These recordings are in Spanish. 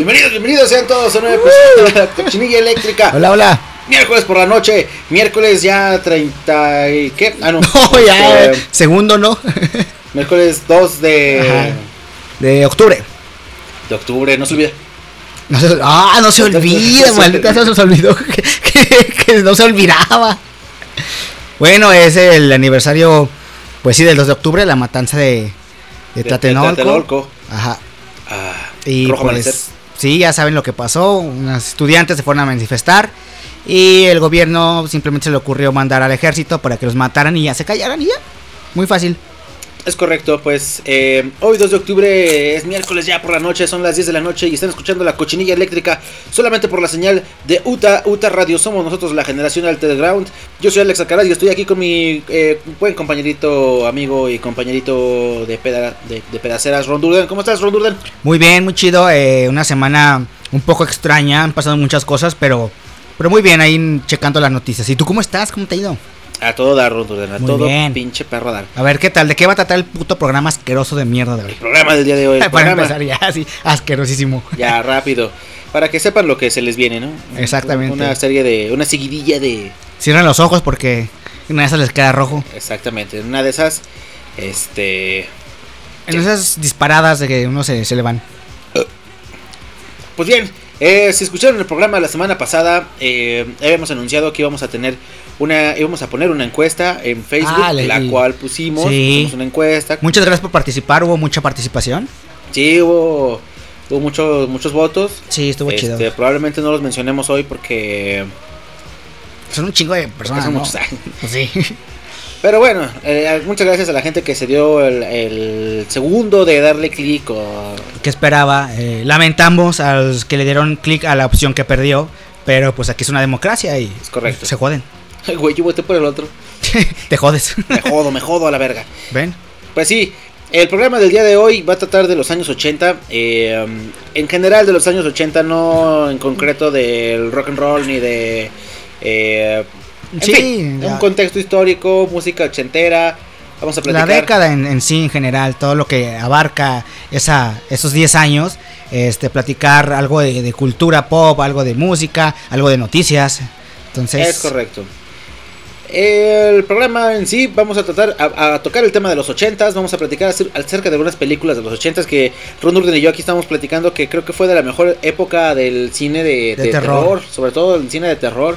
Bienvenidos, bienvenidos sean todos a un nuevo episodio de la cochinilla eléctrica. Hola, hola. Miércoles por la noche, miércoles ya 30 y ¿qué? Ah, no. No, ya, Este, segundo, ¿no? miércoles 2 de, Ajá. De octubre. de octubre, no se olvida. No se, ah, no se olvida, maldita se nos olvidó que, que- que no se olvidaba. Bueno, es el aniversario, pues sí, del 2 de octubre, la matanza de, de De- de Tlatelolco. Tlatelolco. Ajá. Ah, Y rojo amanecer. Sí, ya saben lo que pasó. Unos estudiantes se fueron a manifestar. Y el gobierno simplemente se le ocurrió mandar al ejército para que los mataran y ya se callaran y ya. Muy fácil. Es correcto, pues eh, hoy 2 de octubre es miércoles ya por la noche, son las 10 de la noche y están escuchando la cochinilla eléctrica solamente por la señal de UTA, UTA Radio. Somos nosotros la generación Altered Ground. Yo soy Alex Alcaraz y estoy aquí con mi eh, buen compañerito, amigo y compañerito de, peda- de, de pedaceras, Ron Durden. ¿Cómo estás, Ron Durden? Muy bien, muy chido. eh, una semana un poco extraña. Han pasado muchas cosas, pero, pero muy bien ahí checando las noticias. ¿Y tú cómo estás? ¿Cómo te ha ido? A todo dar, Ron Durden, a Muy todo bien. pinche perro dar. A ver, ¿qué tal? ¿De qué va a tratar el puto programa asqueroso de mierda de hoy? Programa del día de hoy. el Para programa- empezar ya, así, asquerosísimo. Ya, rápido. Para que sepan lo que se les viene, ¿no? Exactamente. Una serie de. Una seguidilla de. Cierran los ojos porque una de esas les queda rojo. Exactamente. En una de esas. Este. En esas disparadas de que uno se, se le van. Pues bien, eh, si escucharon el programa la semana pasada, eh, habíamos anunciado que íbamos a tener una, íbamos a poner una encuesta en Facebook, Ah, la cual pusimos, Sí. pusimos una encuesta. Muchas gracias por participar, hubo mucha participación. Sí, hubo, hubo muchos, muchos votos. Sí, estuvo Este, chido. Probablemente no los mencionemos hoy porque Son un chingo de personas. son ¿no? muchos. Pues sí. Pero bueno, eh, muchas gracias a la gente que se dio el, el segundo de darle clic o ¿Qué esperaba? Eh, lamentamos a los que le dieron clic a la opción que perdió. Pero pues aquí es una democracia y Es correcto. se joden. Ay, güey, yo voté por el otro. Te jodes. Me jodo, me jodo a la verga. ¿Ven? Pues sí, el programa del día de hoy va a tratar de los años 80. eh, en general de los años 80, no en concreto del rock and roll ni de... eh, en Sí, fin, la- un contexto histórico, música ochentera. Vamos a La platicar. década en, en sí, en general, todo lo que abarca esa, esos 10 años, este, platicar algo de, de cultura pop, algo de música, algo de noticias. Entonces, Es correcto. El programa en sí, vamos a tratar a, a tocar el tema de los 80s, vamos a platicar acer- acerca de algunas películas de los 80s que Ron Durden y yo aquí estamos platicando que creo que fue de la mejor época del cine de, De de terror. terror. sobre todo el cine de terror,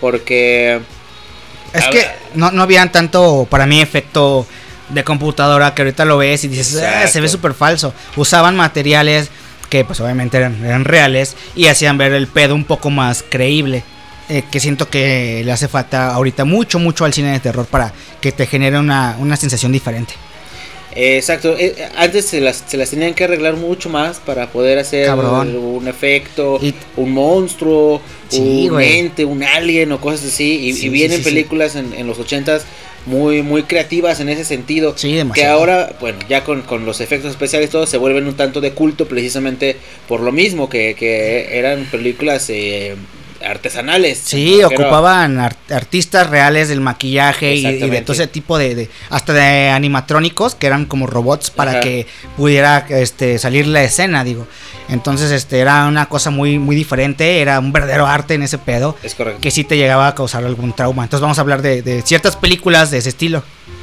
porque es que no, no habían tanto, para mí, efecto de computadora que ahorita lo ves y dices, "Ah, se ve súper falso. Usaban materiales que pues obviamente eran, eran reales y hacían ver el pedo un poco más creíble. eh, que siento que le hace falta ahorita mucho, mucho al cine de terror para que te genere una, una sensación diferente. Eh, exacto, eh, antes se las, se las tenían que arreglar mucho más para poder hacer Cabrón. un efecto, Y- un monstruo, Sí, un güey. ente, un alien o cosas así, y, Sí, y vienen sí, películas en, en los 80s muy, muy creativas en ese sentido. Que ahora, bueno, ya con, con los efectos especiales y todo, se vuelven un tanto de culto precisamente por lo mismo, que, que eran películas eh, artesanales. Sí, ocupaban ar- artistas reales del maquillaje y, y de todo ese tipo de, de- hasta de animatrónicos que eran como robots para Ajá. que pudiera este salir la escena, digo. Entonces, este era una cosa muy muy diferente, era un verdadero arte en ese pedo Es correcto. que sí te llegaba a causar algún trauma. Entonces, vamos a hablar de, de ciertas películas de ese estilo.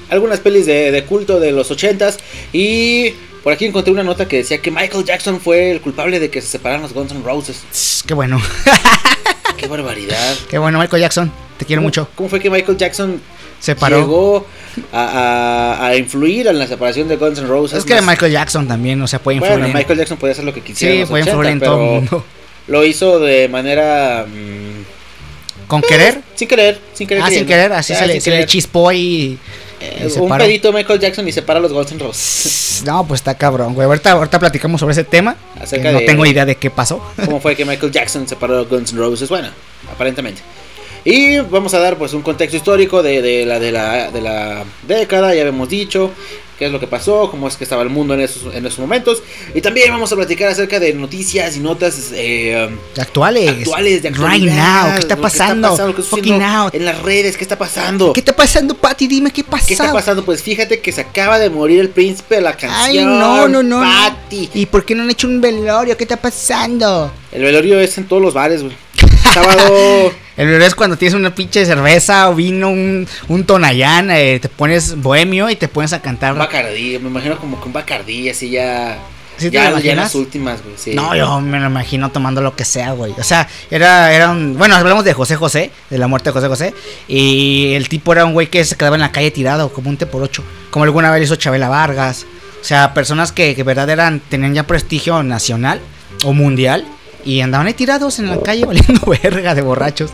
Algunas pelis de, de culto de los 80s y... Por aquí encontré una nota que decía que Michael Jackson fue el culpable de que se separaran los Guns N' Roses. Qué bueno. ¡Qué barbaridad! Qué bueno, Michael Jackson. Te quiero ¿Cómo- mucho. ¿Cómo fue que Michael Jackson Se paró. llegó a, a- a influir en la separación de Guns N' Roses? Es que Michael Jackson también, o sea, puede influir. Bueno, Michael Jackson podía hacer lo que quisiera. sí, puede 80, influir en todo el mundo. Lo hizo de manera. mm, ¿Con querer? sin querer, sin querer. Ah, sin querer, así Ah, se, le, se le chispó y, Eh, un pedito Michael Jackson y separa los Guns N' Roses. No, pues está cabrón, güey. Ahorita, ahorita platicamos sobre ese tema. Acerca que no de- tengo idea de qué pasó. ¿Cómo fue que Michael Jackson separó los Guns N' Roses? Bueno, aparentemente. Y vamos a dar pues un contexto histórico de, de la, de, la, de la década, ya habíamos dicho qué es lo que pasó, cómo es que estaba el mundo en esos, en esos momentos. Y también vamos a platicar acerca de noticias y notas eh, Actuales. actuales de Right actualidad. now. ¿Qué está lo que pasando? pasando, qué está now. En las redes, ¿qué está pasando? ¿Qué está pasando, Patty? Dime qué pasa. ¿Qué está pasando? Pues fíjate que se acaba de morir el príncipe de la canción. Ay, no, no, no. no. Patty. ¿Y por qué no han hecho un velorio? ¿Qué está pasando? El velorio es en todos los bares, güey. Sábado. El velorio es cuando tienes una pinche cerveza o vino, un, un eh, te pones bohemio y te pones a cantar. Un Bacardí, me imagino como que un Bacardí, así ya. ¿Sí te ya, en las últimas, güey. sí. No, yo me lo imagino tomando lo que sea, güey. O sea, era, era un... Bueno, hablamos de José José, de la muerte de José José. Y el tipo era un güey que se quedaba en la calle tirado, como un té por ocho. Como alguna vez hizo Chabela Vargas. O sea, personas que, que verdad eran, tenían ya prestigio nacional o mundial. Y andaban ahí tirados en la calle valiendo verga de borrachos.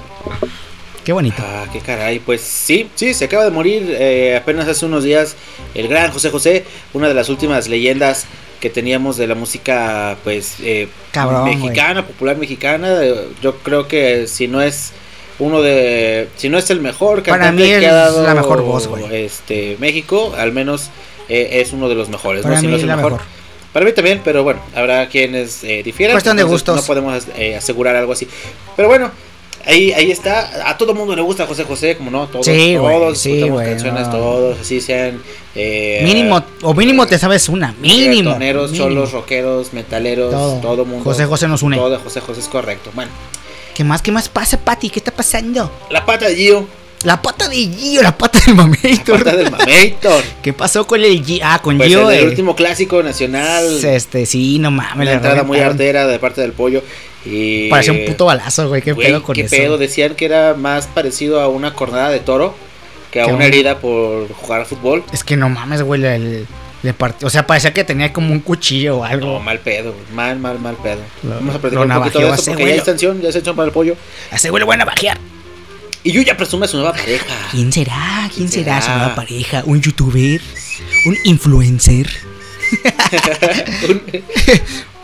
Qué bonito. Ah, qué caray, pues sí, sí, se acaba de morir eh, apenas hace unos días el gran José José, una de las últimas leyendas que teníamos de la música, pues, eh, Cabrón, mexicana, popular mexicana. eh, Yo creo que si no es uno de, si no es el mejor Para cantante mí que es ha dado la mejor voz, güey. este México, al menos eh, es uno de los mejores. Para ¿no? Si mí no es es el mejor. Para mí también, pero bueno, habrá quienes eh, difieran. Cuestión de gustos. No podemos eh, asegurar algo así. Pero bueno, ahí, ahí está. A todo mundo le gusta José José, como no, todos, Sí, todos sí, güey, canciones, no. todos, así sean. eh, Mínimo, o mínimo te sabes una, mínimo. mínimo. cholos, rockeros, metaleros, Todo. todo, mundo. José José nos une. Todo José José es correcto. Bueno, ¿Qué más, qué más pasa, Pati? ¿Qué está pasando? la pata de Gio, La pata de Gio, la pata del la mamito. pata del Mamator. ¿Qué pasó con el Gio? Ah, con Pues Gio. el, eh, último clásico nacional. Este, sí, no mames. Una le entrada muy artera de parte del pollo. Y Parecía un puto balazo, güey. ¿Qué Güey, pedo con ¿qué eso? pedo? Decían que era más parecido a una cornada de toro que a una un- herida por jugar al fútbol. Es que no mames, güey. Le, le- partió- O sea, parecía que tenía como un cuchillo o algo. No, mal pedo, mal, mal, mal pedo. Lo- Vamos a lo platicar un poquito de eso porque ya hay extensión, ya hay extensión para el pollo. A ese güey le van a bajear. Y Yuya presume su nueva pareja. ¿Quién será? ¿Quién ¿Quién será su nueva pareja? ¿Un youtuber? ¿Un influencer?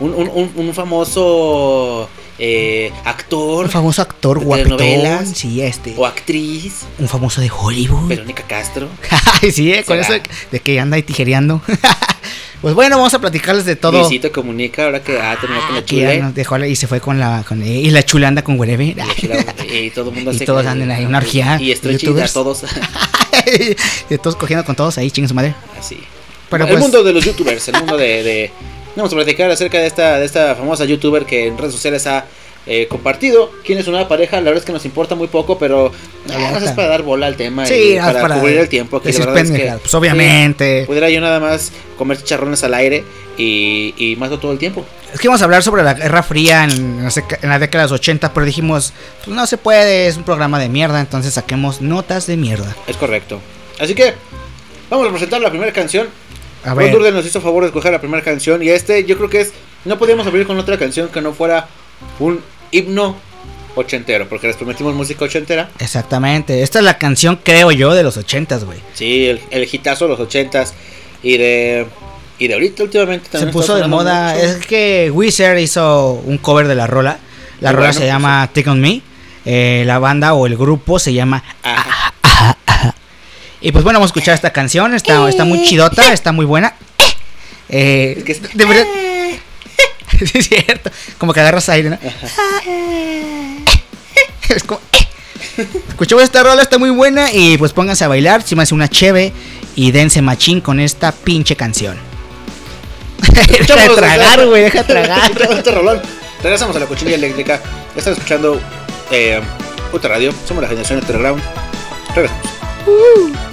un, un, un, un famoso eh, actor Un famoso actor guapetón. Sí, este. o actriz, Un famoso de Hollywood. Verónica Castro. Sí, eh, con eso de, de que anda ahí tijereando. pues bueno, vamos a platicarles de todo. Luisito comunica ahora que ha terminado con la chule. nos dejó y se fue con la con, y la chula anda con wherever. Y Y todo el mundo Y hace todos que- andan ahí una orgía, Y stretching a todos. de todos cogiendo con todos ahí, chingue su madre. Así. Pero el pues- mundo de los youtubers, el mundo de, de- Vamos a platicar acerca de esta, de esta famosa youtuber que en redes sociales ha eh, compartido quién es nueva pareja. La verdad es que nos importa muy poco, pero nada más neta. es para dar bola al tema Sí, y para, para cubrir el tiempo. Aquí, la verdad es que. Pues, obviamente. sí, pudiera yo nada más comer chicharrones al aire y, y más de todo el tiempo. Es que vamos a hablar sobre la Guerra Fría en, la década de los 80, pero dijimos, pues no se puede, es un programa de mierda, entonces saquemos notas de mierda. Es correcto. Así que vamos a presentar la primera canción. A ver, Durden nos hizo favor de escoger la primera canción y este yo creo que es no podíamos abrir con otra canción que no fuera un himno ochentero porque les prometimos música ochentera. exactamente, esta es la canción, creo yo, de los 80, güey. Sí, el, el hitazo de los ochentas y de y de ahorita últimamente Se también puso está de moda, mucho. es que Wizard hizo un cover de la rola, la Muy rola bueno, se pues, llama Take On Me, eh, la banda o el grupo se llama Ajá. Y pues bueno, vamos a escuchar esta canción. Está, está muy chidota, está muy buena. Eh, Es que es- de verdad. sí, es cierto. Como que agarras aire, ¿no? es como. Escuchamos esta rola, está muy buena. Y pues pónganse a bailar. Si me hace una cheve. Y dense machín con esta pinche canción. deja de tragar, güey, deja de tragar. Este rolón. Regresamos a la cochinilla eléctrica. Están escuchando eh, Puta Radio. Somos la generación Underground. Regresamos. Talking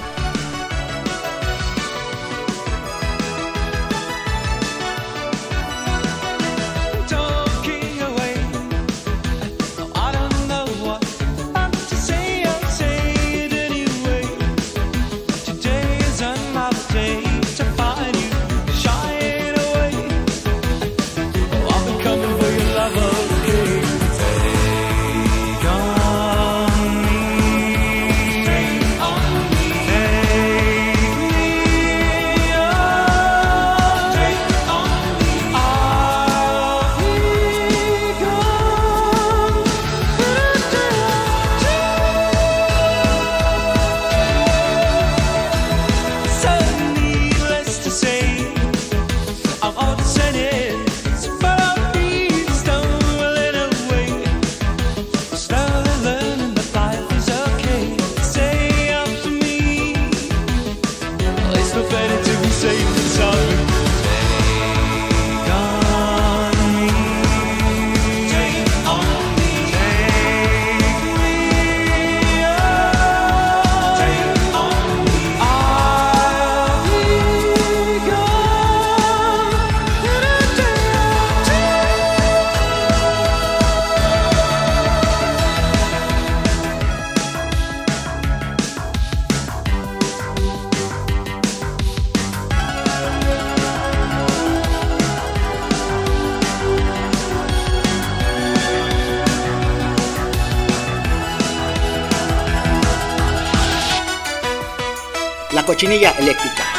cochinilla eléctrica.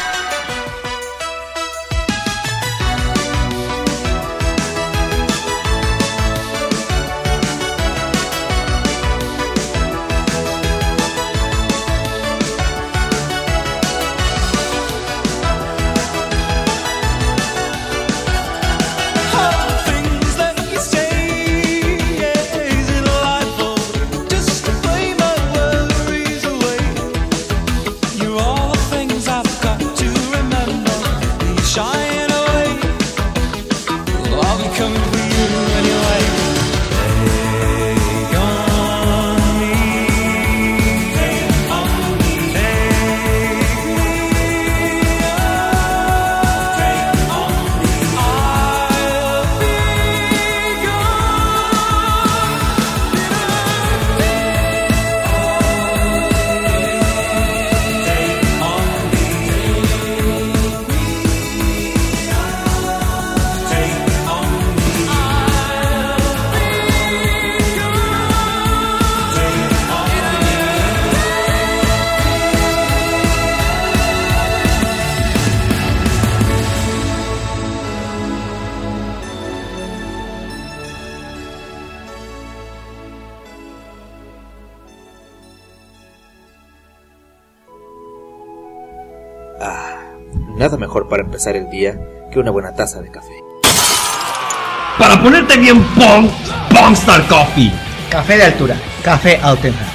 Empezar el día que una buena taza de café. Para ponerte bien pong, Pongstar Coffee. Café de altura, café auténtico.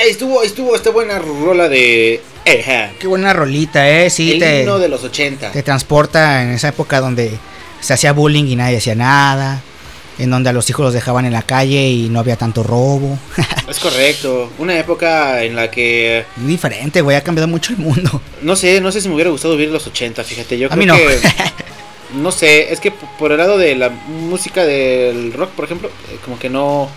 Está, estuvo, estuvo esta buena rola de Eja. Qué buena rolita, eh. Sí, el te, himno de los 80. te transporta en esa época donde se hacía bullying y nadie hacía nada. En donde a los hijos los dejaban en la calle y no había tanto robo. Es correcto. Una época en la que Muy diferente, güey. Ha cambiado mucho el mundo. no sé, no sé si me hubiera gustado vivir los 80, fíjate, yo A creo mí no. que no sé, es que por el lado de la música del rock, por ejemplo, eh, como que no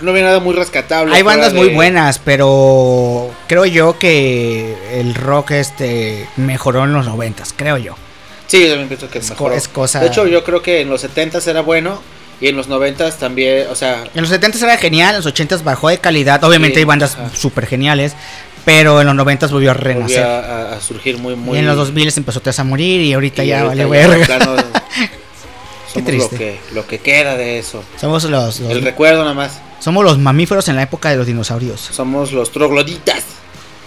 no había nada muy rescatable. Hay bandas de- muy buenas, pero creo yo que el rock este mejoró en los noventas, creo yo. Sí, yo también pienso que Es mejoró. es cosa- De hecho, yo creo que en los 70s era bueno y en los 90s también, o sea, En los 70 era genial, en los 80 bajó de calidad. Obviamente Sí, hay bandas súper geniales, pero en los 90 volvió a volvió renacer. a, a surgir muy muy Y en los 2000 empezó a morir y ahorita y ya vale verga. somos lo triste. que lo que queda de eso. Somos los, los- El recuerdo nada más. somos los mamíferos en la época de los dinosaurios. Somos los trogloditas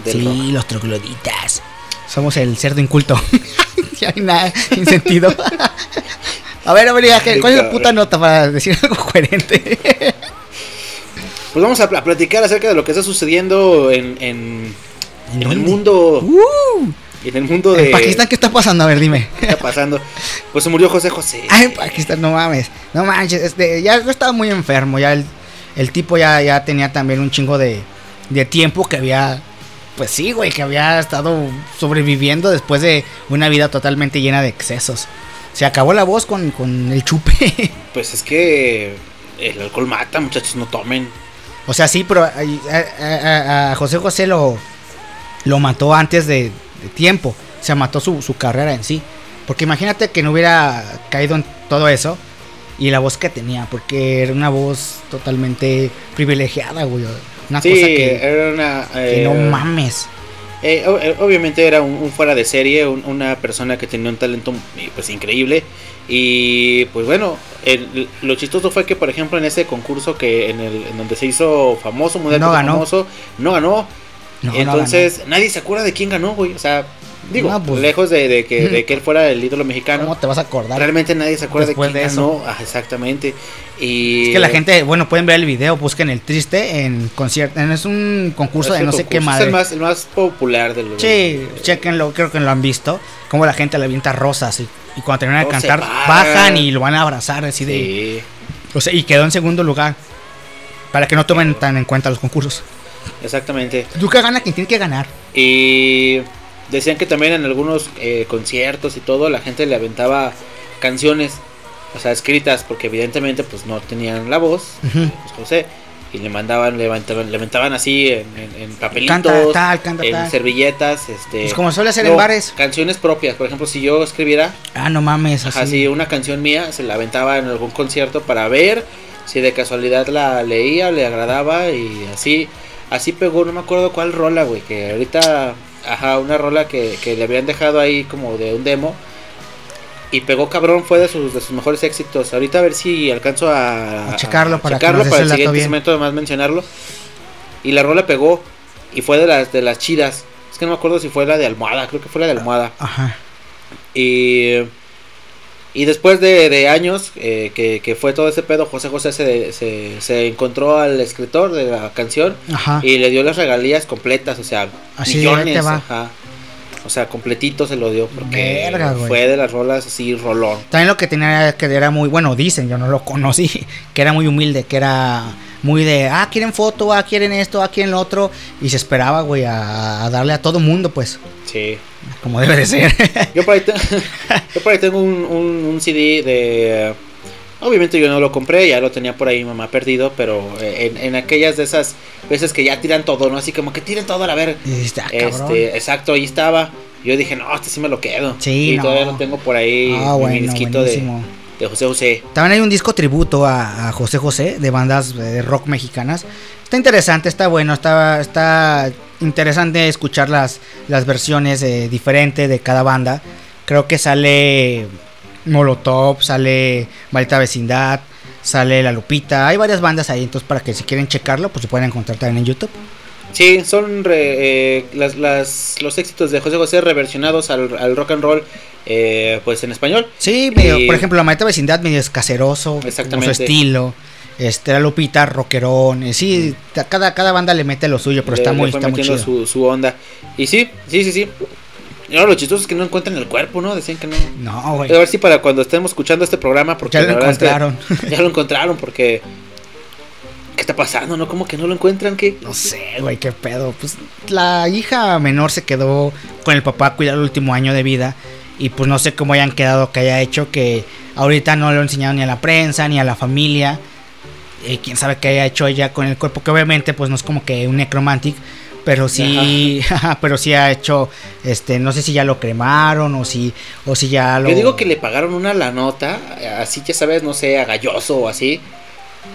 sí, rock. los trogloditas. Somos el cerdo inculto. ya hay nada sin sentido. a ver, a ver, ya, ¿qué- ¿cuál es la puta nota para decir algo coherente? Pues vamos a, pl- a platicar acerca de lo que está sucediendo en, en, en el mundo. Uh, En el mundo de. en Pakistán, ¿qué está pasando? A ver, dime. ¿Qué está pasando? Pues se murió José José. Ay, en Pakistán, no mames. No manches, este, ya estaba muy enfermo. Ya el, el tipo ya, ya tenía también un chingo de, de tiempo que había. Pues sí, güey, que había estado sobreviviendo después de una vida totalmente llena de excesos. Se acabó la voz con, con el chupe. Pues es que el alcohol mata, muchachos, no tomen. o sea, sí, pero a, a- a- a José José lo, lo mató antes de, de tiempo. Se mató su, su carrera en sí. Porque imagínate que no hubiera caído en todo eso. Y la voz que tenía, porque era una voz totalmente privilegiada, güey. Una Sí, cosa que, era una. que eh, no mames. eh, eh, obviamente era un, un fuera de serie, un- una persona que tenía un talento eh, pues increíble. Y pues bueno, el- lo chistoso fue que, por ejemplo, en ese concurso que en, el, en donde se hizo famoso, mundialmente No famoso, no ganó. No, no Entonces, nadie se acuerda de quién ganó, güey. O sea, digo, No, pues. lejos de, de que, de que él fuera el ídolo mexicano. ¿Cómo te vas a acordar? Realmente nadie se acuerda de quién de eso. ganó. Ah, exactamente. Y Es que la gente, bueno, pueden ver el video, busquen el triste en concierto. Es un concurso es de no sé qué madre. Es el más, el más popular de los. Sí, chequenlo, creo que lo han visto. Como la gente le avienta rosas y, y cuando terminan de cantar, bajan y lo van a abrazar así de. O sea, y quedó en segundo lugar. Para que no tomen tan en cuenta los concursos. Exactamente. Nunca gana quien tiene que ganar. Y decían que también en algunos eh, conciertos y todo la gente le aventaba canciones, o sea, escritas, porque evidentemente pues no tenían la voz, Ujú. pues José, y le mandaban, levantaban, le aventaban así en, en- en papelitos, Canta tal, canta en tal. servilletas, este... Pues como suele hacer en no, bares. Canciones propias, por ejemplo, si yo escribiera Ah, no mames, así. así una canción mía, se la aventaba en algún concierto para ver si de casualidad la leía, le agradaba y así, así pegó, no me acuerdo cuál rola, güey, que ahorita, ajá, una rola que, que le habían dejado ahí como de un demo y pegó cabrón, fue de sus, de sus mejores éxitos. Ahorita a ver si alcanzo a, A checarlo para que checarlo para el siguiente bien. segmento más mencionarlo. Y la rola pegó y fue de las de las chidas. Es que no me acuerdo si fue la de almohada, creo que fue la de almohada. Ajá. Y, y después de, de años eh, que, que fue todo ese pedo, José José se, se, se encontró al escritor de la canción Ajá. y le dio las regalías completas, o sea, Así, millones. te va. ajá. O sea, completito se lo dio porque Verga, fue de las rolas así rolón. También lo que tenía que era muy, bueno, dicen, yo no lo conocí, que era muy humilde, que era muy de, ah, quieren foto, ah, quieren esto, ah, quieren lo otro, y se esperaba, güey, a, a darle a todo mundo, pues, Sí. como debe de ser. Yo por ahí, te- yo por ahí tengo un, un, un CD de... Obviamente yo no lo compré, ya lo tenía por ahí mi mamá perdido, pero eh, en, en aquellas de esas veces que ya tiran todo, ¿no? Así como que tiren todo a la dijiste, ah. Este, exacto, ahí estaba. Yo dije, no, este sí me lo quedo. Sí, y no. todavía lo tengo por ahí, Ah, mi bueno, disquito de, José José. También hay un disco tributo a, a José José de bandas de rock mexicanas. Está interesante, está bueno, está, está interesante escuchar las, las versiones eh, diferentes de cada banda. Creo que sale Molotov, sale Maldita Vecindad, sale La Lupita. Hay varias bandas ahí, entonces para que si quieren checarlo, pues se pueden encontrar también en YouTube. Sí, son re- eh, las, las, los éxitos de José José reversionados al, al rock and roll, eh, pues en español. Sí, medio- Y- por ejemplo, La Maldita Vecindad medio es caseroso, Exactamente. su estilo. Este, La Lupita, rockerón. eh, sí, ta- cada, cada banda le mete lo suyo, pero Le- está muy, está muy chido. su, su onda. Y sí, sí, sí, sí. Y ahora lo chistoso es que no encuentran el cuerpo, ¿no? Decían que no. No, güey. A ver si para cuando estemos escuchando este programa, porque Ya lo verdad es que encontraron. ya lo encontraron, porque. ¿Qué está pasando, no? ¿Cómo que no lo encuentran? ¿Qué? No sé, güey, qué pedo. Pues la hija menor se quedó con el papá a cuidar el último año de vida. Y pues no sé cómo hayan quedado, que haya hecho que ahorita no lo enseñaron ni a la prensa, ni a la familia. Eh, quién sabe qué haya hecho ella con el cuerpo, que obviamente pues no es como que un necromantic. Pero sí, pero sí ha hecho, este, no sé si ya lo cremaron o si, o si ya lo... Yo digo que le pagaron una la nota, así ya sabes, no sé, a Galloso o así,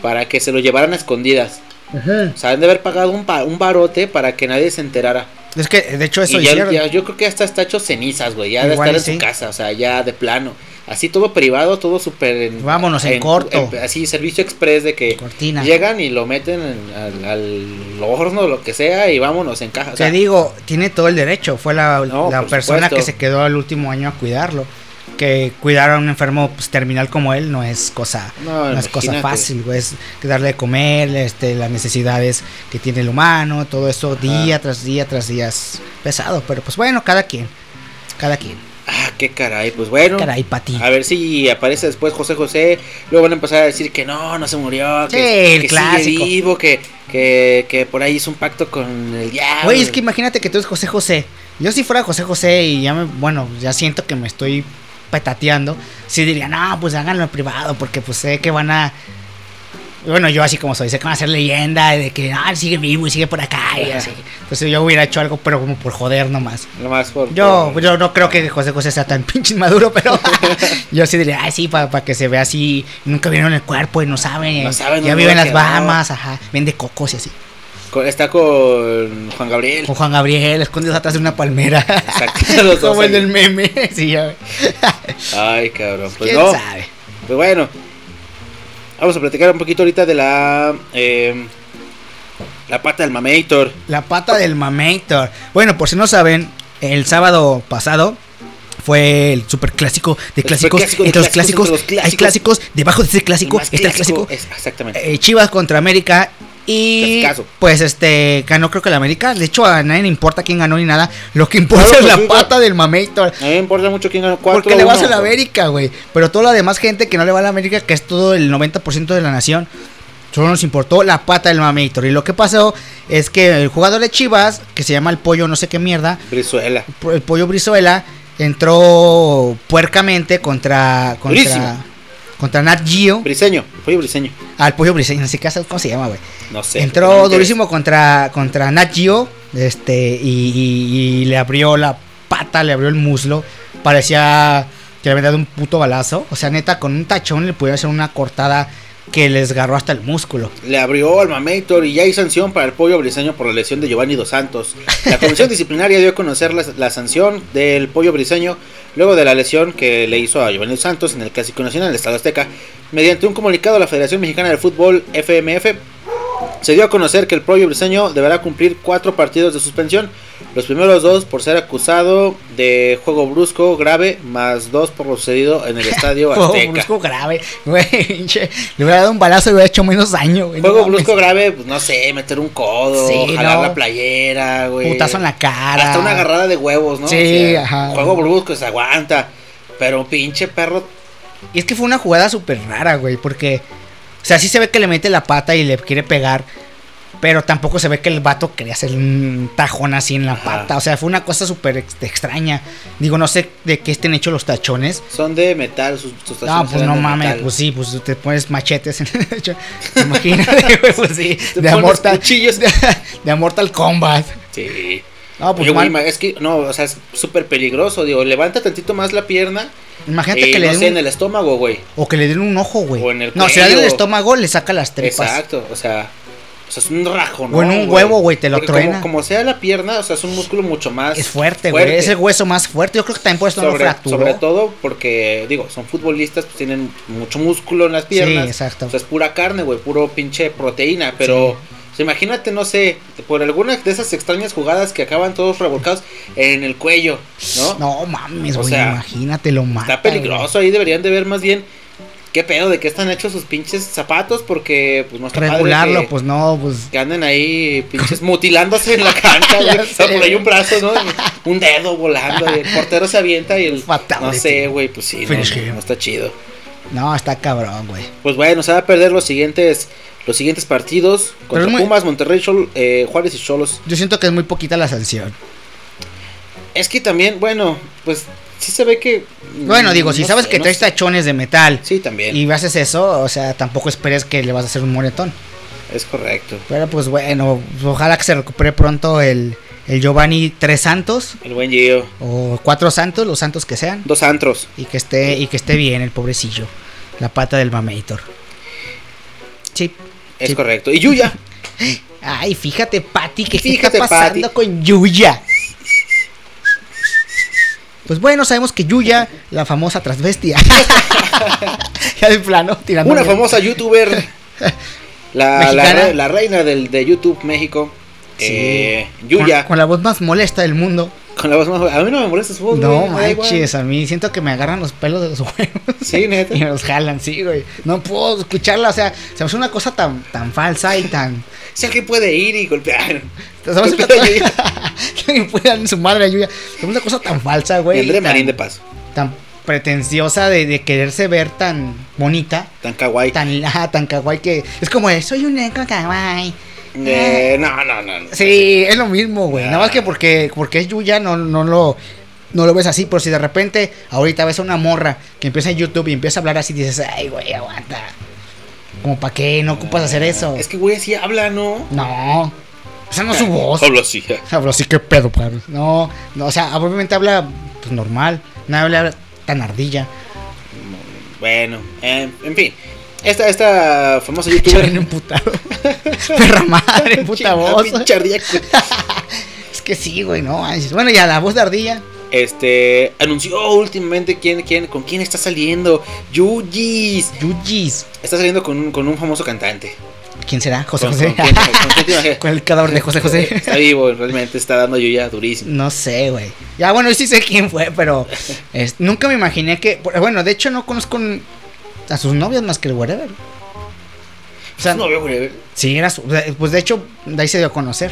para que se lo llevaran a escondidas. Ujú. O sea, han de haber pagado un, un barote para que nadie se enterara. Es que de hecho eso y ya, yo creo que hasta está hecho cenizas, güey, ya de estar en sí. su casa, o sea, ya de plano. Así todo privado, todo súper... Vámonos, en corto. así, servicio express de que Cortina. llegan y lo meten en- al, al horno, lo que sea, y vámonos en caja. O sea, Te digo, tiene todo el derecho. Fue la, No, la persona supuesto. que se quedó el último año a cuidarlo. Que cuidar a un enfermo pues, terminal como él no es cosa, No, no, es cosa fácil, güey. Es darle de comer, este, las necesidades que tiene el humano, todo eso día tras día tras día es pesado. Pero pues bueno, cada quien. Cada quien. Ah, qué caray, pues bueno. Caray, pa' ti. A ver si aparece después José José. Luego van a empezar a decir que no, no se murió. Que, Sí, el que clásico. sigue vivo, que, que, que por ahí hizo un pacto con el diablo. Güey, es que imagínate que tú eres José José. Yo si fuera José José y ya me, bueno, ya siento que me estoy petateando, sí diría, no, pues háganlo en privado, porque pues sé que van a... Bueno, yo así como soy, sé que van a hacer leyenda de que, ah, sigue vivo y sigue por acá y así. Entonces yo hubiera hecho algo, pero como por joder nomás. Nomás por, Yo, por- yo no creo que José José sea tan pinche inmaduro, pero yo sí diría, ay, sí, para que se vea así. Nunca vieron el cuerpo y no saben. No saben ya viven va las. Bahamas, ajá. Vende cocos y así. con- está con Juan Gabriel. Con Juan Gabriel, escondidos atrás de una palmera. Exacto, los Como el del meme. Sí, ya. Ay, cabrón. Pues ¿Quién no. sabe? Pues bueno. Vamos a platicar un poquito ahorita de la. eh, la pata del Mamator. La pata del Mamator. Bueno, por si no saben, el sábado pasado fue el super clásico de clásicos. de Entre los clásicos, clásicos, entre los hay clásicos. Debajo de ese clásico está el clásico. es- exactamente. eh, Chivas contra América. Y pues este ganó creo que la América. De hecho a nadie le importa quién ganó ni nada. Lo que importa Claro es que la sí, pata del Mamator. A mí me importa mucho quién ganó 4 Porque le vas a la América, güey. Pero toda la demás gente que no le va a la América, que es todo el 90% de la nación, Solo nos importó la pata del Mamator. Y lo que pasó es que el jugador de Chivas, que se llama el pollo no sé qué mierda, Brizuela. el pollo Brizuela, entró puercamente contra contra, Durísimo. contra Nat Geo. Briseño. Pollo briseño. Al pollo Briseño, sé qué hace- cómo se llama, güey. No sé. Entró durísimo contra, contra Nat Geo, este, y, y- y le abrió la pata, le abrió el muslo. Parecía que le habían dado un puto balazo. O sea, neta, con un tachón le pudiera hacer una cortada que les desgarró hasta el músculo. Le abrió al Mamator y ya hay sanción para el pollo briseño por la lesión de Giovanni Dos Santos. La comisión disciplinaria dio a conocer la, la sanción del pollo briseño luego de la lesión que le hizo a Giovanni Dos Santos en el Clásico Nacional del Estado Azteca. Mediante un comunicado, la Federación Mexicana del Fútbol, FMF, se dio a conocer que el pollo briseño deberá cumplir cuatro partidos de suspensión. Los primeros dos por ser acusado de juego brusco grave, más dos por lo sucedido en el Estadio Juego Azteca. brusco grave, güey. pinche, Le hubiera dado un balazo y hubiera hecho menos daño, güey. no Juego mames. brusco grave, pues no sé, meter un codo, Sí, jalar no. la playera, güey. Putazo en la cara. Hasta una agarrada de huevos, ¿no? Sí, ajá. Juego brusco, se aguanta. Pero pinche perro, Y es que fue una jugada súper rara, güey, porque... O sea, sí se ve que le mete la pata y le quiere pegar, pero tampoco se ve que el vato quería hacer un tajón así en la Ajá. pata. O sea, fue una cosa súper ex- extraña. Digo, no sé de qué estén hechos los tachones. son de metal, sus, sus No, tachones pues no de mames, metal. pues sí, pues te pones machetes en el. Imagínate, pues sí. De Mortal, cuchillos. de, de Mortal Kombat. Sí. No, pues Oye, güey, es que, no, o sea, es súper peligroso, digo, levanta tantito más la pierna. Imagínate que le no den sé, un- en el estómago, güey. O que le den un ojo, güey. O en el No, si le dan en el estómago, le saca las tripas. Exacto, o sea, o sea, es un rajo, ¿no? O en un huevo, güey, te lo Porque como- truena. Como, sea la pierna, o sea, es un músculo mucho más. Es fuerte, güey. Es el hueso más fuerte. Yo creo que también por eso no lo sobre, fracturó. sobre todo porque, digo, son futbolistas, pues tienen mucho músculo en las piernas. Sí, exacto. O sea, es pura carne, güey, puro pinche proteína. Pero, o sea, imagínate, no sé, por alguna de esas extrañas jugadas que acaban todos revolcados en el cuello, ¿no? No mames, O güey. sea, imagínate lo mata. Está peligroso, ahí deberían de ver más bien qué pedo, de qué están hechos sus pinches zapatos, porque, pues no está padre Regularlo, que- pues no, pues. que anden ahí pinches mutilándose en la cancha, güey. O sea, por ahí un brazo, ¿no? Un dedo volando y el portero se avienta y el Fatality. no sé, güey, pues sí, no, no está chido. No, está cabrón, güey. Pues bueno, se va a perder los siguientes los siguientes partidos contra muy- Pumas, Monterrey, Chol- eh, Juárez y Cholos. Yo siento que es muy poquita la sanción. Es que también, bueno, pues sí se ve que Bueno, digo, mm, si sabes sé, que no traes sé. tachones de metal Sí, también. y haces eso, o sea, tampoco esperes que le vas a hacer un moretón. Es correcto. Pero pues bueno, ojalá que se recupere pronto el, el Giovanni Tres Santos El buen Gio. o Cuatro Santos, los santos que sean, Dos antros. y que esté y que esté bien el pobrecillo, la pata del Mamator. Sí. Es sí. correcto. Y Yuya. Ay, fíjate, Patty, ¿qué, Fíjate, está pasando Patty. con Yuya? Pues bueno, sabemos que Yuya, la famosa transvestia. ya de plano, tirando. Una famosa youtuber. La, la, reina del, de YouTube México. Sí. Eh, Yuya. Con, con la voz más molesta del mundo. Con la voz más. A mí no me molesta su voz, no igual. manches, a mí siento que me agarran los pelos de los huevos. Sí, neta. y me los jalan, sí, güey. No puedo escucharla, o sea, se me hace una cosa tan, tan falsa y tan. Si alguien puede ir y golpear. Yuya. que puede dar en su madre a Yuya. Se me hace una cosa tan falsa, güey. André Marín de Paz. tan pretenciosa de, de quererse ver tan bonita, Tan kawaii. tan ah, tan kawaii que es como soy un negro kawaii. Eh, no, no, no. no. Sí, es lo mismo, güey. Nada más que porque porque es Yuya no no lo no lo ves así, pero si de repente ahorita ves a una morra que empieza en YouTube y empieza a hablar así dices, "Ay, güey, aguanta." Como para qué no ocupas hacer eso. Es que, güey, así habla, ¿no? No. Esa no es su voz. Hablo así. ya. Habla así, qué pedo, padre. No, no, o sea, obviamente habla pues normal. No habla tan ardilla. Bueno, eh, en fin. Esta, esta famosa youtuber. emputado. Perra madre, puta voz. pinche ardilla. Es que sí, güey, no. manches. Bueno, ya la voz de ardilla. Este anunció últimamente quién, quién, con quién está saliendo. Yujis. Yujis. Está saliendo con un, con un famoso cantante. ¿Quién será? José Con- José. con quién- el cadáver de José José. Está vivo, realmente está dando Yuya durísimo. No sé, güey. Ya, bueno, yo sí sé quién fue, pero es- nunca me imaginé que. Bueno, de hecho, no conozco a sus novias más que el whatever. O sea, no veo, güey. Sí, era su- pues de hecho, de ahí se dio a conocer.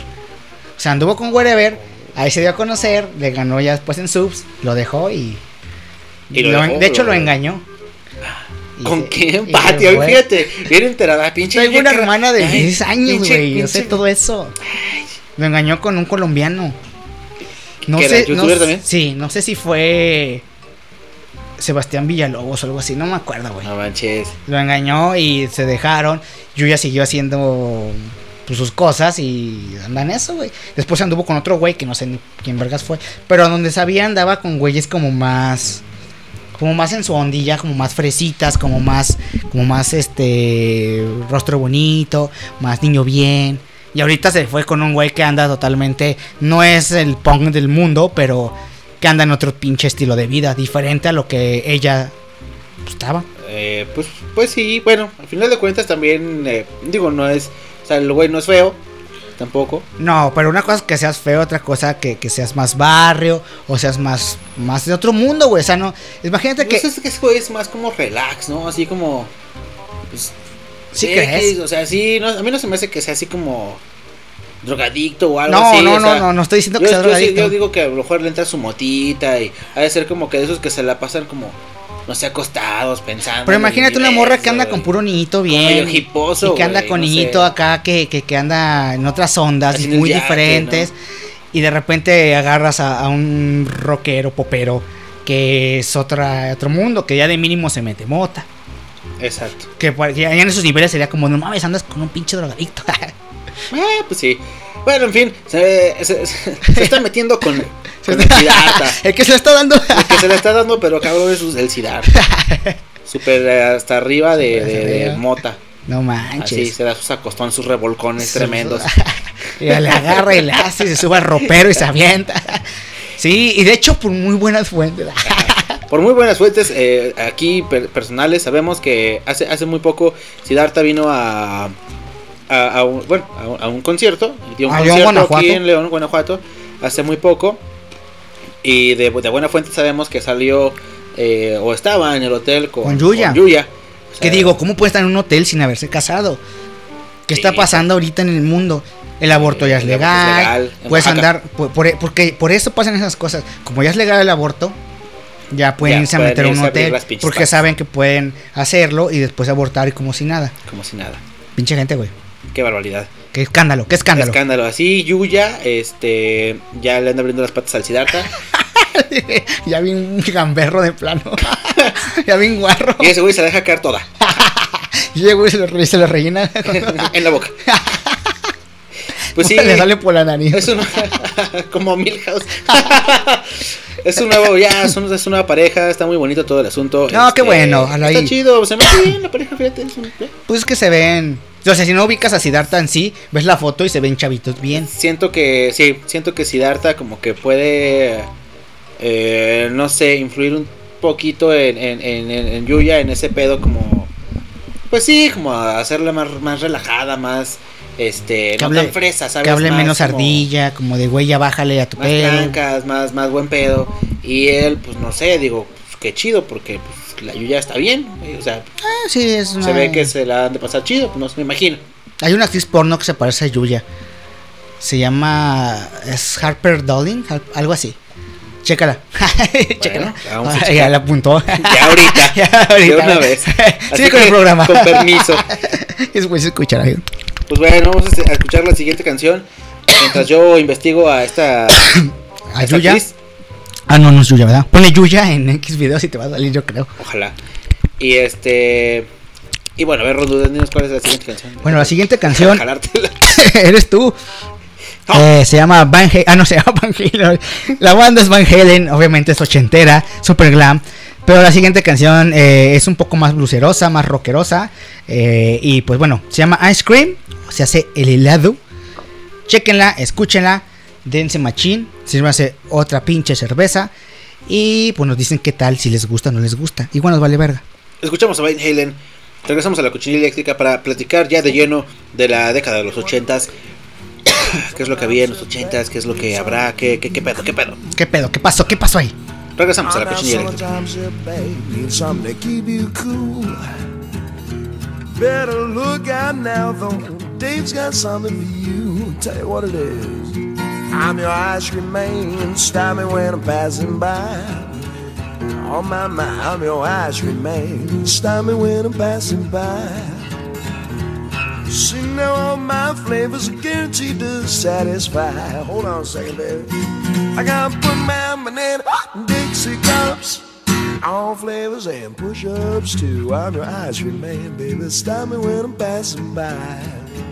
O sea, anduvo con Wherever, ahí se dio a conocer, le ganó ya después en subs, lo dejó y. ¿Y lo lo- dejó, de hecho, lo- engañó. ¿Con se- qué empate? Hoy fíjate, bien enterada, pinche. Tengo una hermana de Ay, 10 años, güey. Yo sé todo eso. Lo engañó con un colombiano. No ¿Que era sé. no youtuber s- también? Sí, no sé si fue. Sebastián Villalobos o algo así, no me acuerdo, güey. No manches. Lo engañó y se dejaron. Yuya siguió haciendo pues, sus cosas y anda en eso, güey. Después anduvo con otro güey que no sé ni quién vergas fue. Pero donde sabía andaba con güeyes como más. Como más en su ondilla, como más fresitas, como más. Como más este. Rostro bonito, más niño bien. Y ahorita se fue con un güey que anda totalmente. No es el punk del mundo, pero que anda en otro pinche estilo de vida, diferente a lo que ella estaba. Eh, pues, pues sí, bueno, al final de cuentas también, eh, digo, no es, o sea, el güey no es feo, tampoco. No, pero una cosa es que seas feo, otra cosa que, que seas más barrio o seas más, más de otro mundo, güey. O sea, no. Imagínate que. Pues es que ese güey es más como relax, ¿no? Así como, pues, ¿Sí X, crees? O sea, sí, no, a mí no se me hace que sea así como drogadicto o algo No, así. no, o no, sea, no, no estoy diciendo que sea yo drogadicto. yo digo que a lo mejor le entra su motita y ha de ser como que de esos que se la pasan como, no sé, acostados, pensando. Pero imagínate una morra que anda con puro niñito medio bien. hiposo, y que anda con no niñito sé. acá que, que, que anda en otras ondas Así muy yate, diferentes. Y de repente agarras a, a un rockero popero que es otra, otro mundo, que ya de mínimo se mete mota. Exacto. Que que en esos niveles sería como, no mames, andas con un pinche drogadicto. Ah, pues sí. Bueno, en fin, se, se- se- se está metiendo con, Se con el Siddhartha. el que se lo está dando. El que se le está dando, pero cabrón es el Siddhartha. Super eh, hasta arriba de, de- de Arriba. mota. No Así manches. se da sus acostón, sus revolcones tremendos. y le agarra y le hace, se sube al ropero y se avienta. Sí, y de hecho por muy buenas fuentes. Por muy buenas fuentes, eh, aquí per- personales, sabemos que hace, hace muy poco Siddhartha vino a, a, a un, bueno, a, un, a un concierto. Dio un A León, concierto aquí en León, Guanajuato, hace muy poco. Y de, de buena fuente sabemos que salió eh, o estaba en el hotel con, Con Yuya. O sea, que digo, ¿cómo puede estar en un hotel sin haberse casado? ¿Qué está pasando ahorita en el mundo? El aborto ya es legal. Puedes Oaxaca. andar. Por, por- porque por eso pasan esas cosas. Como ya es legal el aborto, ya pueden Ya, irse a meter a un hotel. Porque saben que pueden hacerlo y después abortar y como si nada. Como si nada. Pinche gente, güey. Qué barbaridad. Qué escándalo, qué escándalo. Escándalo. Así, Yuya, este, ya le anda abriendo las patas al Siddhartha. ya vi un gamberro de plano. ya vi un guarro. y ese güey se la deja caer toda. Y ese güey se lo, se lo rellena. en la boca. Pues sí. Le sale por la nariz. Es una. como Milhouse. es un nuevo, ya, es, un- es una nueva pareja. Está muy bonito todo el asunto. este, No, qué bueno, ojalá Está chido. Se me hace bien la pareja, fíjate. Pues es que se ven. O sea, si no ubicas a Siddhartha en sí, ves la foto y se ven chavitos bien. Siento que, sí, siento que Siddhartha como que puede. eh, no sé, influir un poquito en, en, en, en- en Yuya, en ese pedo como. Pues sí, como hacerla más, más relajada, más. Este, Que no hable- tan fresa, ¿sabes? Que hable Más menos como- ardilla, como de güey, ya bájale a tu más pedo. blancas, más, más buen pedo. Y él, pues no sé, digo, pues, qué chido, porque pues, la Yuya está bien. O sea, Ah, sí, es una... se ve que se la han de pasar chido, pues no sé, me imagino. Hay una actriz porno que se parece a Yuya. Se llama. Es Harper Dolin, Har- algo así. Chécala. Chécala. vamos a Ah, checar. ya la apuntó. Ya ahorita, Ya ahorita. de una vez. Sigue Así con el programa. Con permiso. Es güey se escuchará. Pues bueno, vamos a a escuchar la siguiente canción. Mientras yo investigo a esta. ¿A Yuya? Ah, no, no es Yuya, ¿verdad? Ponle Yuya en X videos y te va a salir, yo creo. Ojalá. Y este. Y bueno, a ver, dinos cuál es la siguiente canción. Bueno, la siguiente canción eres tú. Eh, se llama Van Halen. Ah, no, se llama Van Halen. La banda es Van Halen, obviamente es ochentera, super glam. Pero la siguiente canción eh, es un poco más bluserosa, más rockerosa. eh, y pues bueno, se llama Ice Cream. Se hace el helado. Chequenla, escúchenla. Dense machín. Sírvanse otra pinche cerveza. Y pues nos dicen qué tal, si les gusta o no les gusta. Igual nos vale verga. Escuchamos a Van Halen. Regresamos a la cochinilla eléctrica para platicar ya de lleno de la década de los ochentas. ¿Qué es lo que había en los ochentas? ¿Qué es lo que habrá? ¿Qué, qué, qué pedo? ¿Qué pedo? ¿Qué pedo? ¿Qué pasó? ¿Qué pasó ahí? Regresamos a la cochinilla eléctrica. sometimes your baby needs something to keep you cool. Better look out now, though. Dave's got something for you. Tell you what it is. I'm your ice cream man. Stop me when I'm passing by. On my mind, I'm your ice cream man. Stop me when I'm passing by. See now all my flavors are guaranteed to satisfy. Hold on a second, baby. I gotta put my banana Dixie cups. All flavors and push-ups too. I'm your ice cream man, baby. Stop me when I'm passing by.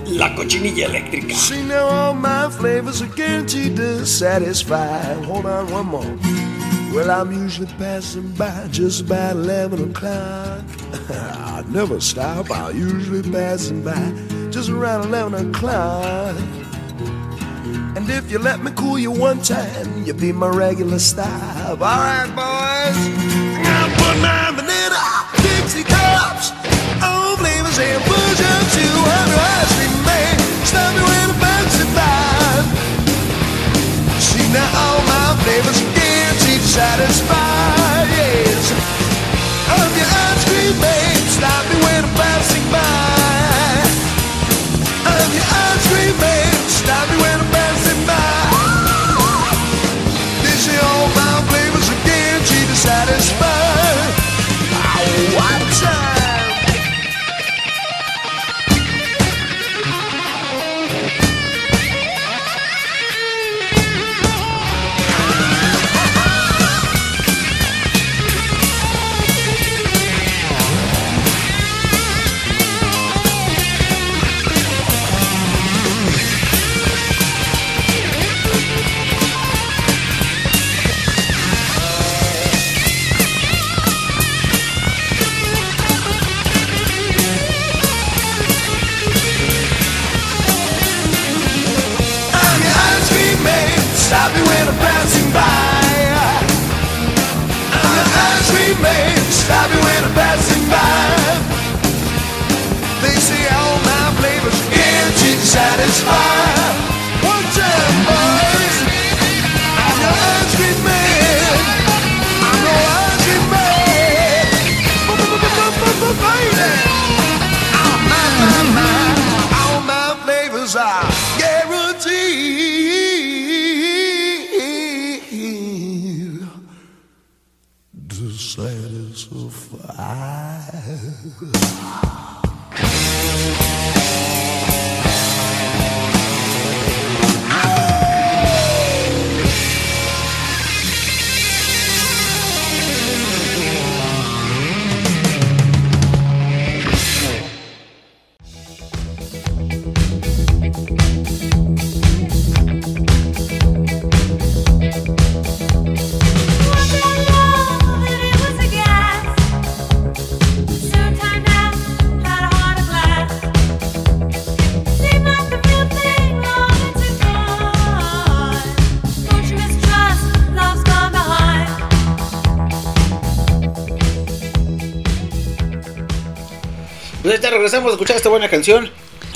La cochinilla eléctrica. See now all my flavors are guaranteed to satisfy. Hold on one more. Well, I'm usually passing by just about 11 o'clock. I never stop, I'm usually passing by just around 11 o'clock. And if you let me cool you one time, you'll be my regular stop. All right, boys. I'm put my banana Dixie cups. All flavors and push up to under ice cream man. Stop me when I'm passing by. See now all my flavors guaranteed satisfy. Yes. I'm your ice cream man. Stop me when I'm passing by. I'm your ice cream man. Stop me when tree may stop you when I'm passing by. They say all my flavors can't satisfy. One time, boy. Regresamos a escuchar esta buena canción.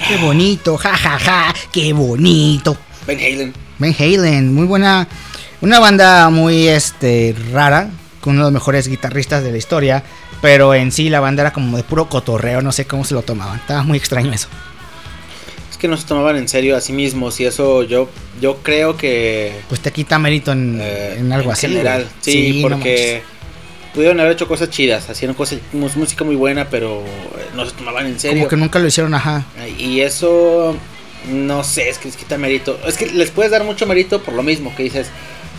Qué bonito, ja, ja, ja, qué bonito. Van Halen. Van Halen, muy buena. Una banda muy este rara, con uno de los mejores guitarristas de la historia. Pero en sí la banda era como de puro cotorreo, no sé cómo se lo tomaban. Estaba muy extraño eso. Es que no se tomaban en serio a sí mismos y eso yo, yo creo que... Pues te quita mérito en, eh, en algo en así. general, sí, no porque pudieron haber hecho cosas chidas, hacían cosas, música muy buena, pero eh, no se tomaban en serio. Como que nunca lo hicieron, ajá. Y eso, no sé, es que les quita mérito. Es que les puedes dar mucho mérito por lo mismo que dices.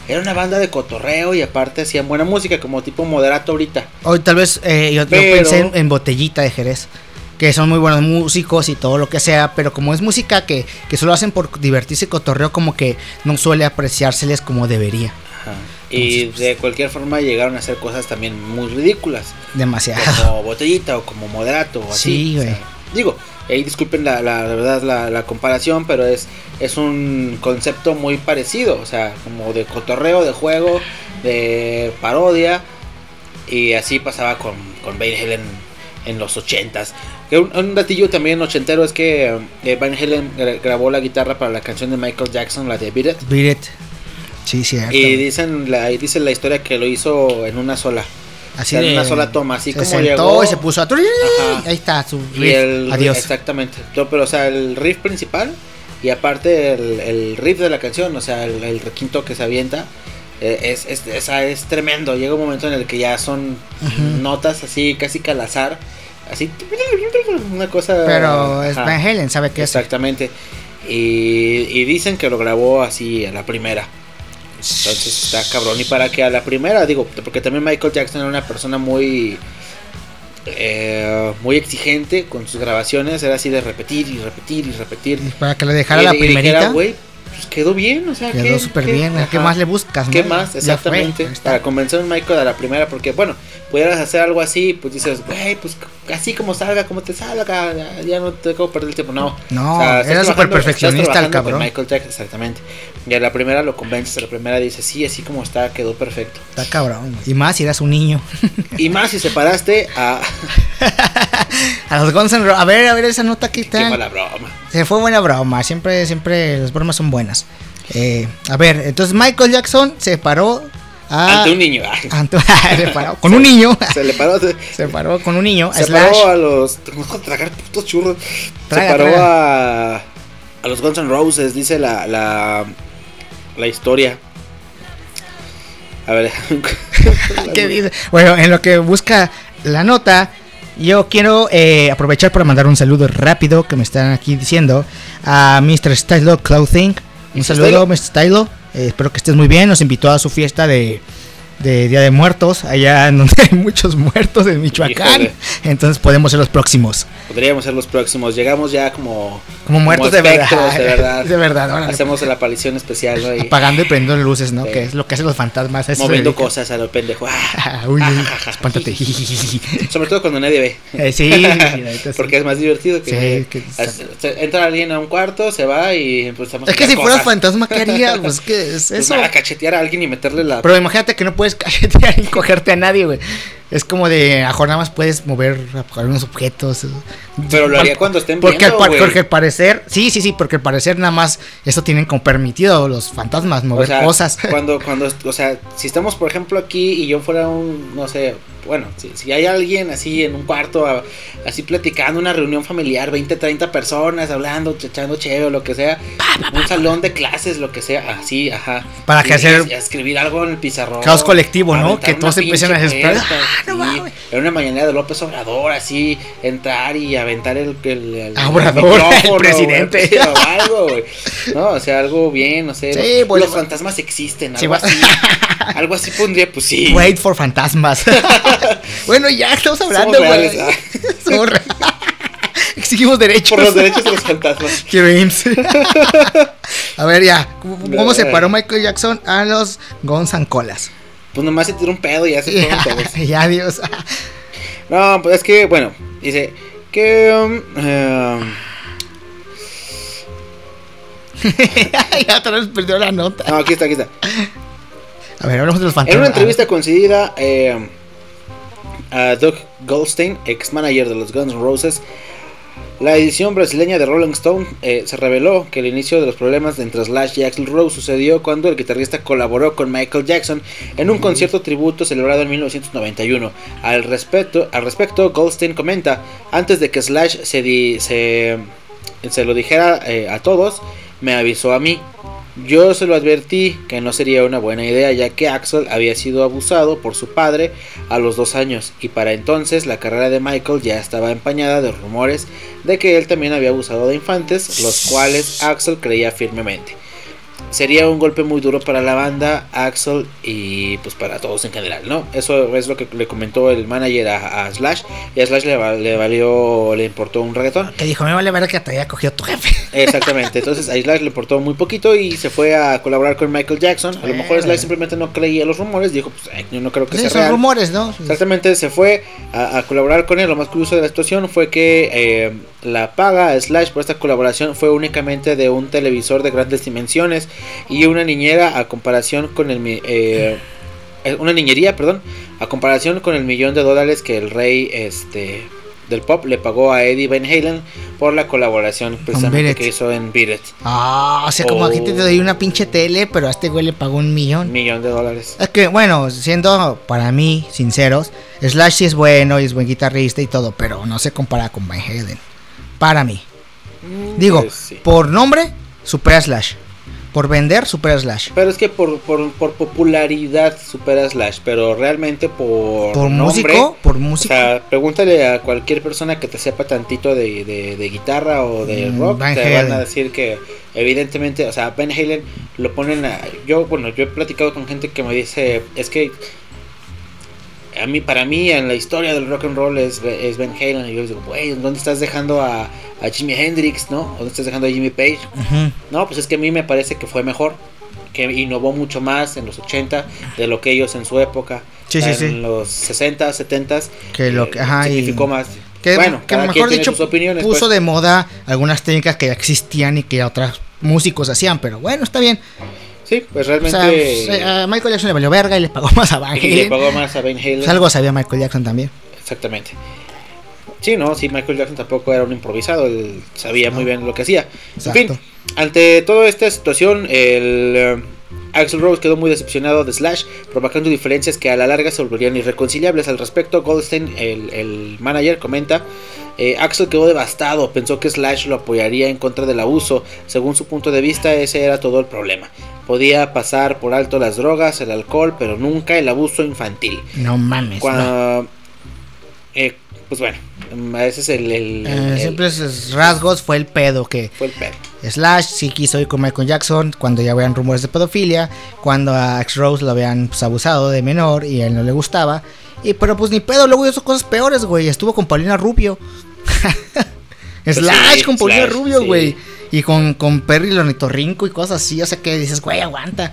Era una banda de cotorreo y aparte hacían buena música, como tipo moderato ahorita. Hoy tal vez eh, yo, pensé en, en Botellita de Jerez. Que son muy buenos músicos y todo lo que sea. Pero como es música que, que solo hacen por divertirse y cotorreo, como que no suele apreciárseles como debería. Ajá. Y de cualquier forma llegaron a hacer cosas también muy ridículas. Demasiado. Como botellita o como moderato o así. Sí, o sea, güey. digo, ahí disculpen la, la- la verdad la, la comparación, pero es, es un concepto muy parecido. O sea, como de cotorreo, de juego, de parodia. Y así pasaba con, con Van Halen en los ochentas. Un, un datillo también ochentero es que eh, Van Halen gra- grabó la guitarra para la canción de Michael Jackson, la de Beat It. Beat it. Sí, cierto. Y dicen la, y dice la historia que lo hizo en una sola. Así en de- una sola toma, así se como sentó llegó. y se puso a... Ajá. Ahí está, su riff. el, Adiós. Exactamente. No, pero, o sea, el riff principal y aparte el, el riff de la canción, o sea, el, el requinto que se avienta, eh, es, es, es, es tremendo. Llega un momento en el que ya son notas así, casi que al azar. Así, una cosa. Pero es ajá. Van Halen, sabe qué es. Exactamente. Y, y dicen que lo grabó así a la primera. Entonces está cabrón. Y para que a la primera, digo, porque también Michael Jackson era una persona muy. eh, muy exigente con sus grabaciones. Era así de repetir y repetir y repetir. Y Para que le dejara Y- la primerita. güey, pues quedó bien. O sea, Quedó ¿qué- súper bien. ¿Qué más le buscas? ¿Qué no? más? Fue, Exactamente. Para convencer a Michael a la primera, porque bueno, pudieras hacer algo así, pues dices, güey, pues así como salga, como te salga, ya, no te dejo perder el tiempo. No, No, era súper perfeccionista el con cabrón. Michael Jackson, exactamente. Y a la primera lo convences, a la primera dices, sí, así como está, quedó perfecto. Está cabrón. Y más si eras un niño. Y más si separaste a. a los Guns N' Ro- A ver, a ver esa nota que Qué está. mala broma. Se fue buena broma. Siempre, siempre las bromas son buenas. Eh, a ver, entonces Michael Jackson se paró a. Ante un niño. Ante- paró con un niño. se le paró. Se, Se paró con un niño. se slash, paró a los. Tengo tragar putos churros. Traga, se paró traga. a. A los Guns N' Roses, dice la. La, la historia. A ver. ¿Qué dice? Bueno, en lo que busca la nota, yo quiero eh, aprovechar para mandar un saludo rápido que me están aquí diciendo a Mr. Stylo Clothing. Un saludo, Stylo. Mr. Stylo. Eh, espero que estés muy bien. Nos invitó a su fiesta de, de Día de Muertos, allá en donde hay muchos muertos en Michoacán. Híjole. Entonces podemos ser los próximos. Podríamos ser los próximos. Llegamos ya como. Como muertos de verdad. de verdad. De verdad, órale. Hacemos la aparición especial, ¿no? Y Apagando y prendiendo luces, ¿no? Sí. Que es lo que hacen los fantasmas. moviendo cosas a lo pendejo. Ah, uy, uy, espántate. Sobre todo cuando nadie ve. Eh, sí. Porque es más divertido que, Sí, que- entra alguien a un cuarto, se va y empezamos Es a que si fueras fantasma, ¿qué harías? Pues que es Pues eso. nada, cachetear a alguien y meterle la Pero imagínate que no puedes cachetear y cogerte a nadie, güey. Es como de, a nada más puedes mover algunos objetos. Pero lo haría cuando estén porque viendo, al, porque al parecer, sí, sí, sí, porque al parecer nada más eso tienen como permitido los fantasmas, mover o sea, cosas. Cuando, cuando, o sea, si estamos, por ejemplo, aquí y yo fuera un, no sé, bueno, si, si hay alguien así en un cuarto, a- así platicando, una reunión familiar, 20, 30 personas hablando, echando chévere o lo que sea, un salón de clases, lo que sea, así, ajá. Para que hacer- escribir algo en el pizarrón. Caos colectivo, ¿no? Que todos empiecen a ¡Ah, no mames! Era una mañana de López Obrador, así, entrar y aventar el, el, el- Ah, Obrador, el presidente. o algo, güey. No, o sea, algo bien, no sé. Sí, los, los fantasmas existen, algo así. algo así pondría, pues sí. Wait for fantasmas. bueno, ya estamos hablando, güey. ah. Somos Exigimos derechos. Por los derechos de los fantasmas. A ver, ya. ¿Cómo, cómo se Ay. paró Michael Jackson a los Guns N' Colas? Pues nomás se tiró un pedo y ya se fueron todos. ya, adiós. No, pues es que, bueno, dice que. um, um, ya otra vez perdió la nota. no, aquí está, aquí está. A ver, hablamos de los fantasmas. En una entrevista concedida eh, a Doug Goldstein, ex manager de los Guns N' Roses, la edición brasileña de Rolling Stone eh, se reveló que el inicio de los problemas entre Slash y Axl Rose sucedió cuando el guitarrista colaboró con Michael Jackson en un concierto tributo celebrado en 1991. Al respecto, al respecto Goldstein comenta, antes de que Slash se, di- se, se lo dijera eh, a todos, me avisó a mí. Yo se lo advertí que no sería una buena idea ya que Axel había sido abusado por su padre a los dos años y para entonces la carrera de Michael ya estaba empañada de rumores de que él también había abusado de infantes, los cuales Axel creía firmemente. Sería un golpe muy duro para la banda, Axel y pues para todos en general, ¿no? Eso es lo que le comentó el manager a, a Slash y a Slash le, va- le valió, le importó un reggaetón. Que dijo, me vale ver que te haya cogido tu jefe. Exactamente, entonces a Slash le importó muy poquito y se fue a colaborar con Michael Jackson. A lo mejor. Slash simplemente no creía los rumores, dijo, pues yo no creo que Sí, sea son real. rumores, ¿no? Exactamente, se fue a, a colaborar con él. Lo más curioso de la situación fue que eh, la paga a Slash por esta colaboración fue únicamente de un televisor de grandes dimensiones y una niñera a comparación con el... eh, eh, una niñería, perdón, a comparación con el millón de dólares que el rey este del pop le pagó a Eddie Van Halen por la colaboración precisamente que hizo en Beat It. Ah, o sea, como Oh. aquí te doy una pinche tele, pero a este güey le pagó Un millón. millón de dólares. Es que, bueno, siendo para mí sinceros, Slash sí es bueno y es buen guitarrista y todo, pero no se compara con Van Halen. Para mí. Digo, Pues sí. por nombre, supera Slash. Por vender, supera Slash. Pero es que por, por, por popularidad supera Slash, pero realmente por. Por nombre, músico, por músico. O sea, pregúntale a cualquier persona que te sepa tantito de, de, de guitarra o de Mm, rock, Van te van a decir que evidentemente, o sea, Ben Halen lo ponen a... Yo, bueno, yo he platicado con gente que me dice, es que a mí, para mí, en la historia del rock and roll es, es Ben Halen. Y yo les digo, güey, ¿dónde estás dejando a, a Jimi Hendrix, no? ¿Dónde estás dejando a Jimmy Page? No, pues es que a mí me parece que fue mejor, que innovó mucho más en los 80 de lo que ellos en su época. Sí, en los 60, 70 Que lo que- ajá, y- significó más. Que, bueno, que mejor dicho, puso pues. de moda algunas técnicas que ya existían y que otros músicos hacían, pero bueno, está bien. Sí, pues O realmente. sea, a Michael Jackson le valió verga y le pagó más a Van y le Halen. pagó más a Ben Halen. Pues algo sabía Michael Jackson también. Exactamente. Sí, no, sí, Michael Jackson tampoco era un improvisado, él sabía muy bien lo que hacía. Exacto. En fin, ante toda esta situación, el eh, Axel Rose quedó muy decepcionado de Slash, provocando diferencias que a la larga se volverían irreconciliables. Al respecto, Goldstein, el, el manager, comenta. Eh, Axel quedó devastado, pensó que Slash lo apoyaría en contra del abuso. Según su punto de vista, ese era todo el problema. Podía pasar por alto las drogas, el alcohol, pero nunca el abuso infantil. No mames. no. Cuando, eh, pues bueno, mm, ese es el, el- Eh, el- simples rasgos fue el pedo que fue el pedo. Slash sí quiso ir con Michael Jackson cuando ya habían rumores de pedofilia, cuando a X Rose lo habían pues, abusado de menor y a él no le gustaba. Y pero pues ni pedo, luego hizo cosas peores, güey. Estuvo con Paulina Rubio. Slash Pues sí, con Paulina Slash, Rubio, sí. güey. Y con, con Perry Lonitorrinco y cosas así. O sea que dices, güey, aguanta.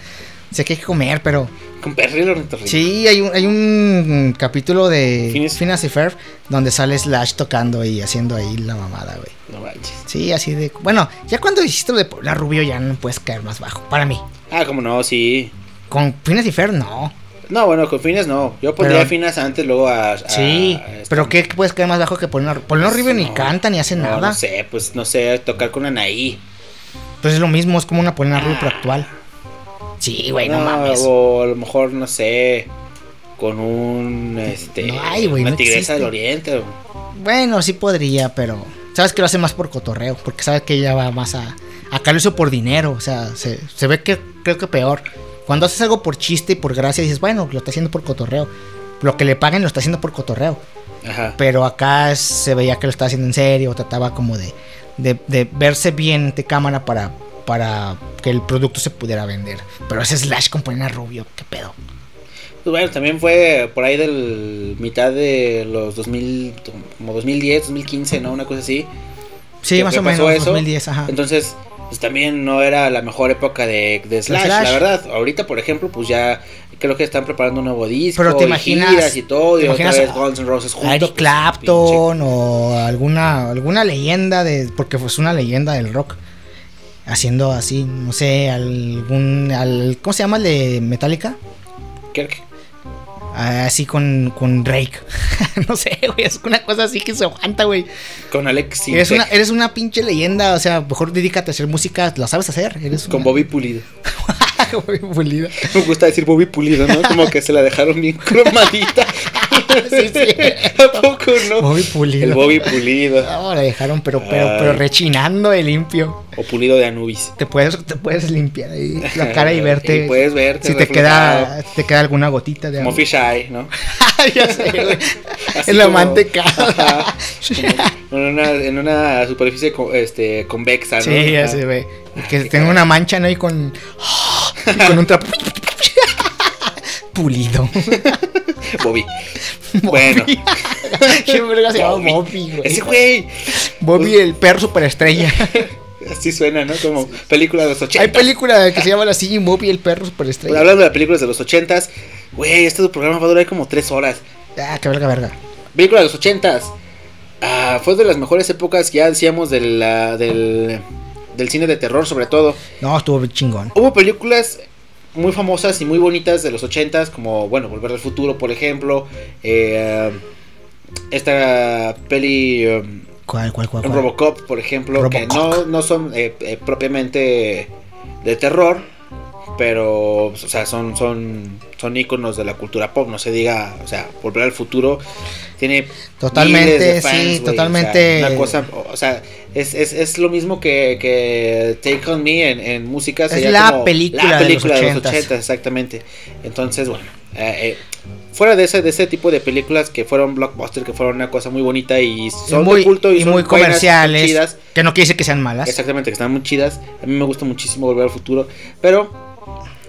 Sé que hay que comer, pero. Con Perry el ornitorrinco. Sí, hay un, hay un capítulo de Phineas y Ferb donde sale Slash tocando y haciendo ahí la mamada, güey. No manches. Sí, así de. Bueno, ya cuando hiciste lo de Paulina Rubio ya no puedes caer más bajo. Para mí. Ah, como no, sí. Con Phineas y Ferb no. No, bueno, con Finas no. Yo pondría Pero- Finas antes, luego a. a- Sí, a pero ¿qué puedes caer más bajo que Paulina Rubio? Paulina Rubio ni No, canta ni hace no, nada. No sé, pues no sé, tocar con Anaí. Pues es lo mismo, es como una Paulina Rubio pero actual. Sí, güey, no, mames. O a lo mejor, no sé, con un. Este. No hay, güey, Una no tigresa del oriente. Bueno, sí podría, pero. Sabes que lo hace más por cotorreo, porque sabe que ella va más a. Acá lo hizo por dinero, o sea, se, se ve que creo que peor. Cuando haces algo por chiste y por gracia, dices, bueno, lo está haciendo por cotorreo. Lo que le paguen lo está haciendo por cotorreo. Ajá. Pero acá se veía que lo estaba haciendo en serio, trataba como de, de, de verse bien ante cámara para, para que el producto se pudiera vender. Pero ese Slash con Paulina Rubio, qué pedo. Pues bueno, también fue por ahí del mitad de los 2000, como 2010, 2015, ¿no? Una cosa así. Sí, más o menos, eso. 2010, ajá. Entonces, pues también no era la mejor época de, de Slash, Slash. la verdad. Ahorita, por ejemplo, pues ya creo que están preparando un nuevo disco. Pero te y imaginas- giras y todo, y otra vez Guns N' Roses juntos. Eric pues, Clapton o alguna alguna leyenda de porque fue una leyenda del rock haciendo así no sé algún al, cómo se llama el de Metallica Kirk. Así con con Drake no sé güey es una cosa así que se aguanta güey Con Alex eres una eres una pinche leyenda o sea mejor dedícate a hacer música la sabes hacer eres Con una- Bobby Pulido. Bobby Pulida. Me gusta decir Bobby Pulido, ¿no? Como que se la dejaron bien cromadita. Sí, sí. ¿A poco no? Bobby Pulido. El Bobby Pulido. No, la dejaron pero pero Ay. pero rechinando de limpio O Pulido de Anubis. te puedes te puedes limpiar ahí la cara y verte Y puedes verte si te queda te queda alguna gotita de Como agua. Fish Eye, ¿no? ya sé, güey. Así En la como- mantecada. En, una, en una superficie co- este, convexa, ¿no? Sí, ya sé, güey. Que tenga una mancha, ¿no? Y con. y con un trapo. Pulido. Bobby. Bueno. ¿Quién verga se llama Bobby. Güey? Ese güey. Bobby, el perro superestrella. Así suena, ¿no? Como película de los 80. Hay película que se llama así: Bobby, el perro superestrella. Hablando de películas de los 80s, güey, este programa va a durar como 3 horas. Ah, que verga, verga. Película de los 80s. Ah, fue de las mejores épocas que ya decíamos de la- del, del cine de terror, sobre todo. No, estuvo chingón. Hubo películas muy famosas y muy bonitas de los 80s, como, bueno, Volver al Futuro, por ejemplo. eh, esta peli ¿Cuál, cuál, cuál? cuál? Robocop, por ejemplo, que no, no son eh, eh, propiamente de terror, pero, pues, o sea, son, son, son íconos de la cultura pop, no se diga, o sea, Volver al Futuro tiene Totalmente, sí, o sea, totalmente. una cosa, o sea, es, es, es lo mismo que, que Take On Me en, en música. Es sería la como película la de los película de los 80s. 80, exactamente. Entonces, bueno, eh, eh, fuera de ese, de ese tipo de películas que fueron blockbuster, que fueron una cosa muy bonita y son muy, de culto y, y son muy comerciales. chidas. Que no quiere decir que sean malas. Exactamente, que están muy chidas. A mí me gusta muchísimo Volver al Futuro. Pero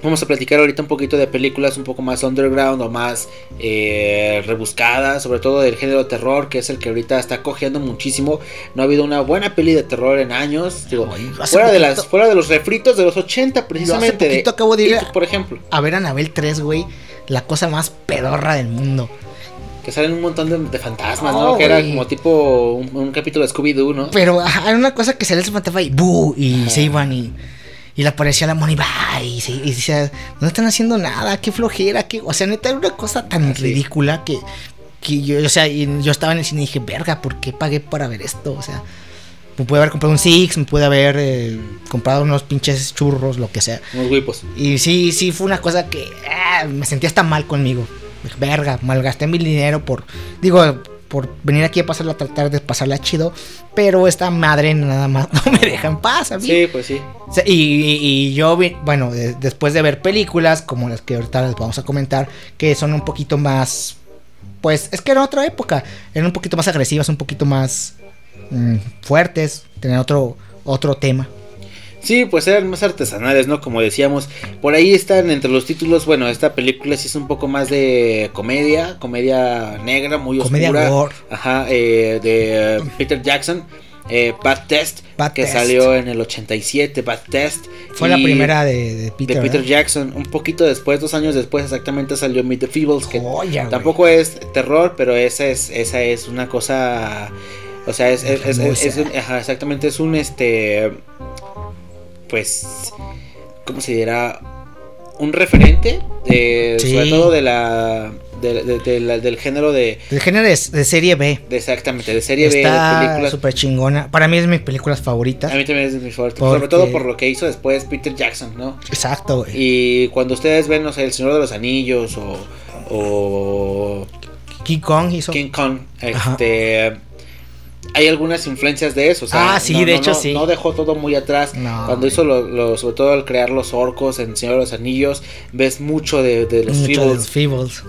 vamos a platicar ahorita un poquito de películas un poco más underground o más eh, rebuscadas. Sobre todo del género terror, que es el que ahorita está cogiendo muchísimo. No ha habido una buena peli de terror en años. Digo, fuera, de las, fuera de los refritos de los 80, precisamente. de poquito acabo de ir It, a- por ejemplo. A ver, Anabel 3, güey. La cosa más pedorra del mundo. Que salen un montón de, de fantasmas, Oh, ¿no? Que era como tipo un, un capítulo de Scooby-Doo, ¿no? Pero era una cosa que salía el fantasma y ¡bu! Y se iban y. Y le aparecía la Money Bye. Y, se- y decía, no están haciendo nada, qué flojera, qué. O sea, neta, era una cosa tan Sí. ridícula que. Que yo, o sea, y yo estaba en el cine y dije, verga, ¿por qué pagué para ver esto? O sea, me pude haber comprado un Six, me pude haber eh, comprado unos pinches churros, lo que sea. Unos huipos. Y sí, sí, fue una cosa que ah, me sentía hasta mal conmigo. Dije, Verga, malgasté mi dinero por, digo, por venir aquí a pasarla, tratar de pasarla chido. Pero esta madre nada más no me deja en paz a mí. Sí, pues sí. Y, y- y yo, vi- bueno, de- después de ver películas como las que ahorita les vamos a comentar, que son un poquito más, pues es que era otra época, eran un poquito más agresivas, un poquito más mm, fuertes, tenían otro, otro tema. Sí, pues eran más artesanales, ¿no? Como decíamos, por ahí están entre los títulos, bueno, esta película sí es un poco más de comedia, comedia negra, muy Comedia oscura. Ajá, eh, de eh, Peter Jackson, eh, Bad Test, Bad que Test. salió en el 87, Bad Test. Fue la primera de, de Peter. de Peter ¿verdad? Jackson, un poquito después, dos años después exactamente salió Meet the Feebles, que Joya, tampoco es terror, pero esa es, esa es una cosa, o sea, es, es- es- un- ajá, exactamente, es un este, pues, ¿cómo se dirá? Un referente, de, Sí. sobre todo de la, de- de- de la- del género de, El género de serie B. exactamente, de serie B, de Está súper chingona. Para mí es de mis películas favoritas. A mí también es de mis favoritos, Porque- sobre todo por lo que hizo después Peter Jackson, ¿no? Exacto, güey. Y cuando ustedes ven, no sé, El Señor de los Anillos o, o King Kong hizo. King Kong, Ajá. Hay algunas influencias de eso. o sea, Ah, sí, no- de no- hecho, no- sí. No dejó todo muy atrás. Cuando hizo, lo, lo- sobre todo al crear los orcos en Señor de los Anillos, ves mucho de, de los de Feebles.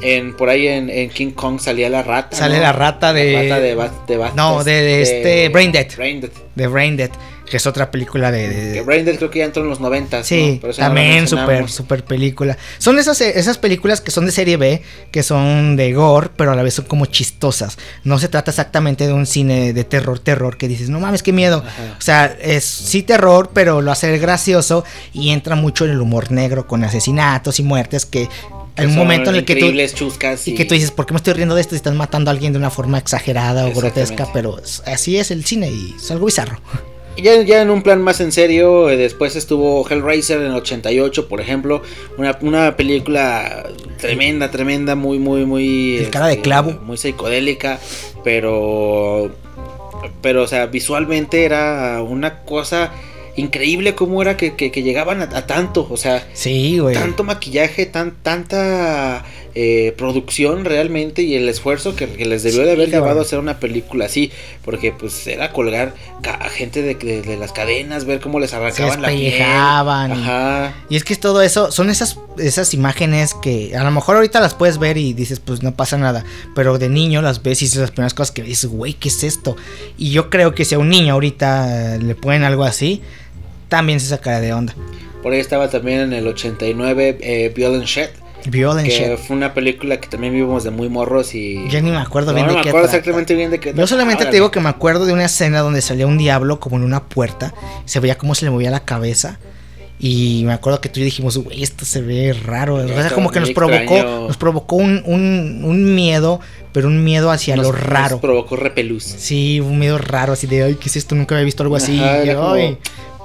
En, por ahí en, en King Kong salía la rata. Sale la rata de- La rata de, de Bat- No, de- de este, Brain Dead. Brain Dead. De Brain Dead. Que es otra película de. de- Que Brain Dead creo que ya entró en los 90. Sí, también super, super película. Son esas, esas películas que son de serie B, que son de gore, pero a la vez son como chistosas. No se trata exactamente de un cine de terror, terror, que dices, no mames, qué miedo. Ajá. O sea, es sí terror, pero lo hace gracioso y entra mucho en el humor negro con asesinatos y muertes que hay un momento en el que tú... Chuscas. Y que tú dices, ¿por qué me estoy riendo de esto si están matando a alguien de una forma exagerada o grotesca? Pero así es el cine y es algo bizarro. Ya, ya en un plan más en serio, eh, después estuvo Hellraiser en el 88, por ejemplo, una, una película tremenda, tremenda, muy, muy, muy... este, El cara de clavo. Muy psicodélica, pero... Pero, o sea, visualmente era una cosa increíble cómo era que, que- que llegaban a, a tanto, o sea, Sí, güey. tanto maquillaje, tan, tanta eh, producción realmente y el esfuerzo que, que les debió de haber llevado a hacer una película así, porque pues era colgar a gente de, de- de las cadenas, ver cómo les arrancaban la piel. Ajá. Y es que es todo eso, son esas, esas imágenes que a lo mejor ahorita las puedes ver y dices, pues no pasa nada. Pero de niño las ves y es las primeras cosas que dices, güey, ¿qué es esto? Y yo creo que si a un niño ahorita le ponen algo así, también se sacará de onda. Por ahí estaba también en el 89 eh, Violent Shed, Violent que shit. fue una película que también vimos de muy morros y... Ya ni me acuerdo No, bien no de me qué acuerdo trata. exactamente bien de qué Yo solamente te digo que me acuerdo de una escena donde salía un diablo como en una puerta. Se veía cómo se le movía la cabeza. Y me acuerdo que tú y yo dijimos, güey, esto se ve raro. O sea, como que nos provocó, extraño. nos provocó un, un, un miedo, pero un miedo hacia nos- lo nos raro. provocó repelús. Sí, un miedo raro, así de, ay, ¿qué es esto? Nunca había visto algo así. Ajá, Y, era como- ay,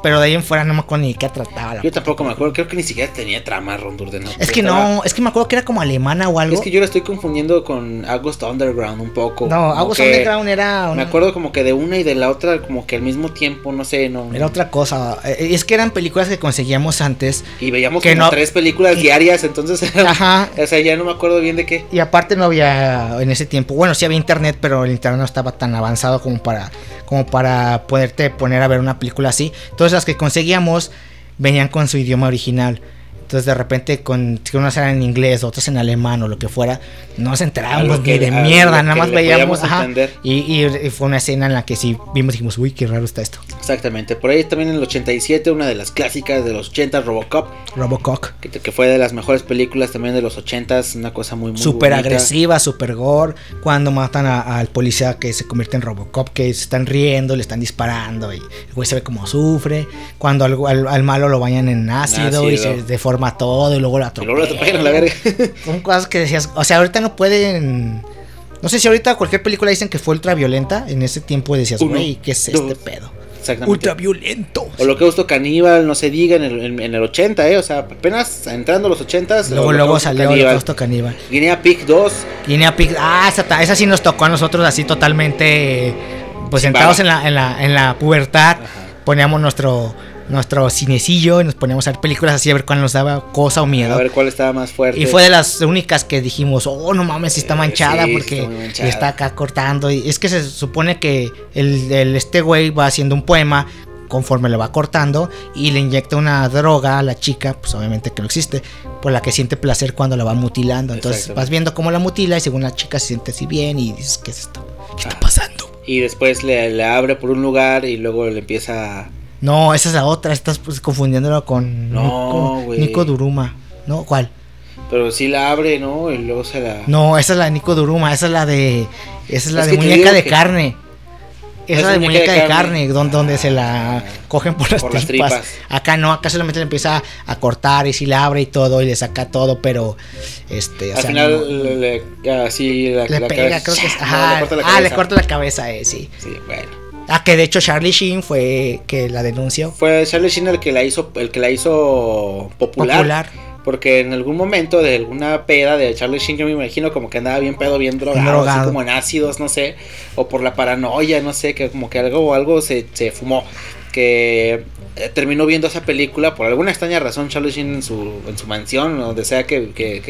Pero de ahí en fuera no me acuerdo ni de qué trataba la Yo tampoco me acuerdo, creo que ni siquiera tenía trama Ron Durden. ¿no? Es que Estaba- no, es que me acuerdo que era como alemana o algo. Es que yo la estoy confundiendo con August Underground un poco. No, August Underground era. Me una- acuerdo como que de una y de la otra, como que al mismo tiempo, no sé, no. Era otra cosa. Eh, Es que eran películas que conseguíamos antes. Y veíamos que como no- tres películas y- diarias, entonces. Ajá. o sea, ya no me acuerdo bien de qué. Y aparte no había en ese tiempo, bueno, sí había internet, pero el internet no estaba tan avanzado como para como para poderte poner a ver una película así. Entonces las que conseguíamos venían con su idioma original. Entonces de repente con si unas eran en inglés, otras en alemán o lo que fuera, no nos enterábamos que- ni de mierda, que nada más veíamos, ajá, y, y- y fue una escena en la que sí vimos y dijimos, uy, qué raro está esto. Exactamente. Por ahí también en el 87, una de las clásicas de los 80, Robocop, Robocock. que, que fue de las mejores películas también de los 80, una cosa muy, muy bonita. agresiva, súper gore. Cuando matan al policía que se convierte en Robocop, que se están riendo, le están disparando y el güey se ve como sufre. Cuando al, al- al malo lo bañan en ácido, y Ácido. se deforma todo y luego lo Y luego lo atropellan. atropellan a la verga. Son cosas que decías, o sea, ahorita no pueden... No sé si ahorita cualquier película dicen que fue ultra violenta. En ese tiempo decías, güey, ¿qué es dos. este pedo? Exactamente. Ultra violento. Holocausto Caníbal, no se diga, en el, en, el 80, ¿eh? O sea, apenas entrando a los 80. Luego, luego salió Holocausto Caníbal. Guinea Pig 2. Guinea Pig, ah, esa, esa sí nos tocó a nosotros así totalmente, pues sentados en la, en la, en la pubertad, Ajá. poníamos nuestro, nuestro cinecillo y nos poníamos a ver películas así a ver cuál nos daba cosa o A miedo. ver cuál estaba más fuerte. Y fue de las únicas que dijimos, oh, no mames, si está Eh, manchada sí, porque está manchada. acá cortando. Y es que se supone que el, el- este güey va haciendo un poema conforme le va cortando y le inyecta una droga a la chica, pues obviamente que no existe, por la que siente placer cuando la va mutilando. Entonces vas viendo cómo la mutila y según la chica se siente así bien y dices, ¿qué es esto? ¿Qué está Ah. pasando? Y después le, le abre por un lugar y luego le empieza. No, esa es la otra, estás pues, confundiéndolo con No, Nico, güey. Nico Duruma. ¿No? ¿Cuál? Pero sí la abre, ¿no? Y luego se la. No, esa es la de Nico Duruma, esa es la de. Esa es la Es de muñeca de que- carne. Esa Es es la de muñeca de carne. carne, donde, donde se la Ah, cogen por las, por las tripas. Acá no, acá solamente le empieza a cortar y si la abre y todo y le saca todo, pero este, o Al sea, final no- le, le- así la, le la pega, cabeza- creo que es, No, ajá, le corta la ah, le corta la cabeza, eh, sí. Sí, bueno. Ah, que de hecho Charlie Sheen fue que la denunció. Fue Charlie Sheen el que la hizo, el que la hizo popular. Popular. Porque en algún momento de alguna peda de Charlie Sheen, yo me imagino como que andaba bien pedo, bien drogado, drogado. así como en ácidos, no sé, o por la paranoia, no sé, que como que algo algo se, se fumó. Que eh, terminó viendo esa película por alguna extraña razón, Charlie Sheen en su, en su mansión, o donde sea que, que-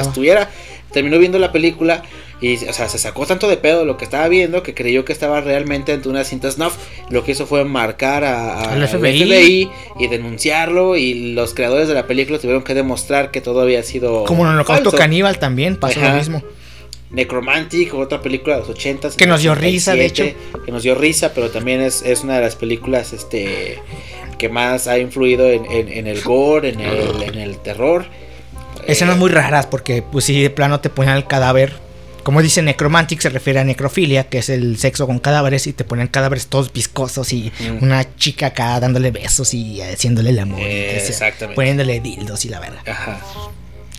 estuviera, terminó viendo la película y, o sea, se sacó tanto de pedo lo que estaba viendo que creyó que estaba realmente ante una cinta snuff. Lo que hizo fue marcar a, a- Al FBI. FBI y denunciarlo y los creadores de la película tuvieron que demostrar que todo había sido Como en Holocausto falso. Caníbal también pasó Ajá. lo mismo. Necromantic, otra película de los 80 Que nos dio risa, de hecho. Que nos dio risa, pero también es, es una de las películas este que más ha influido en, en- en el gore, en el, en el terror. Escenas Eh, muy raras porque pues si de plano te ponían el cadáver. Como dice necromantic se refiere a necrofilia, que es el sexo con cadáveres y te ponen cadáveres todos viscosos y una chica acá dándole besos y haciéndole el amor. Eh, exactamente. Poniéndole dildos y la verdad. Ajá.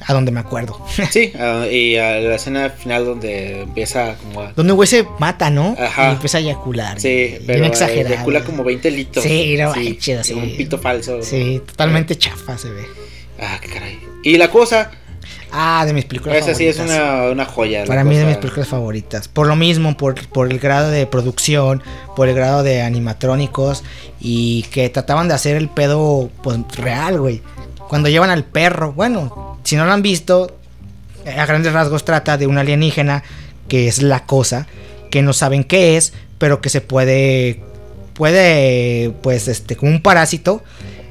A donde me acuerdo. Sí, ah, y a la escena final donde empieza como a... donde güey se mata, ¿no? Ajá. Y empieza a eyacular. Sí, y- pero eh, exagerado. eyacula como 20 litros. Sí, no sí. Un pito falso. Sí, totalmente chafa se ve. Ah, qué caray. Y la cosa, Ah, de mis películas esa sí es favoritas. una, una joya. Para mí de cosa. mis películas favoritas. Por lo mismo, por, por el grado de producción, por el grado de animatrónicos y que trataban de hacer el pedo pues real, güey. Cuando llevan al perro, bueno, si no lo han visto, a grandes rasgos trata de un alienígena que es la cosa, que no saben qué es, pero que se puede, puede, pues, este, como un parásito,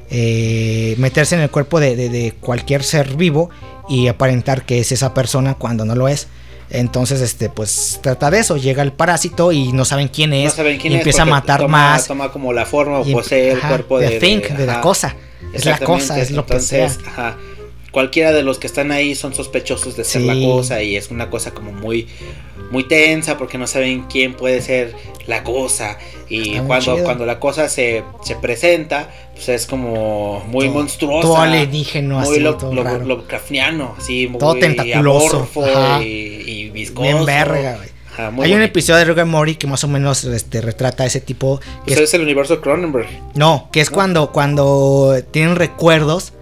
eh, meterse en el cuerpo de, de- de cualquier ser vivo y aparentar que es esa persona cuando no lo es. Entonces, este, pues trata de eso. Llega el parásito y no saben quién No es. saben quién y es empieza a matar toma- más. Toma como la forma o posee el ajá, cuerpo de de, think, de la cosa. Es la cosa, es lo que sea. Ajá, cualquiera de los que están ahí son sospechosos de ser Sí. la cosa y es una cosa como muy muy tensa porque no saben quién puede ser la cosa y Está cuando cuando la cosa se, se presenta pues es como muy Todo- monstruosa todo alienígeno, muy así, lo, todo lo- raro. Lovecraftiano, así muy Todo tentaculoso, y, y viscoso Bien verga, güey. Ajá, muy Hay un episodio de Rick and Morty que más o menos este, retrata ese tipo. que Pues es- es el universo Cronenberg. no, que es cuando, cuando tienen recuerdos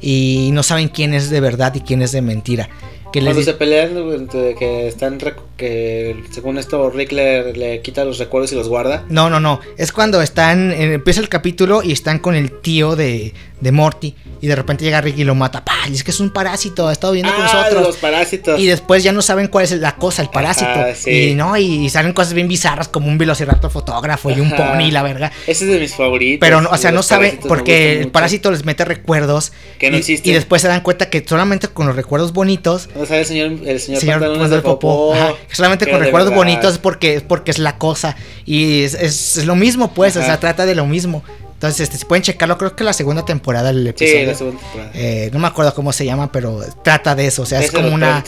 y no saben quién es de verdad y quién es de mentira. Que Cuando se pelean, que están rec- que según esto Rick le, le quita los recuerdos y los guarda. No, no, no. Es cuando están. eh, empieza el capítulo y están con el tío de, de Morty. Y de repente llega Rick y lo mata. ¡Pah! Y es que es un parásito. Ha estado viendo con Ah, nosotros. los parásitos. Y después ya no saben cuál es la cosa, el parásito. Ajá, sí. Y no, y salen cosas bien bizarras como un velociraptor fotógrafo y un Ajá. pony, la verga. Ese es de mis favoritos. Pero, no, o sea, no saben, porque el parásito les mete recuerdos. Que no y, existen. Y después se dan cuenta que solamente con los recuerdos bonitos ¿Dónde sale el señor, el señor, señor pantalones del de popó? Ajá, que solamente Pero con recuerdos verdad. bonitos porque, es porque es la cosa. Y es, es- es lo mismo, pues, o sea, trata de lo mismo. Entonces, este, si pueden checarlo, creo que la segunda temporada del Sí, episodio. la segunda temporada. eh, no me acuerdo cómo se llama, pero trata de eso. O sea, es como una.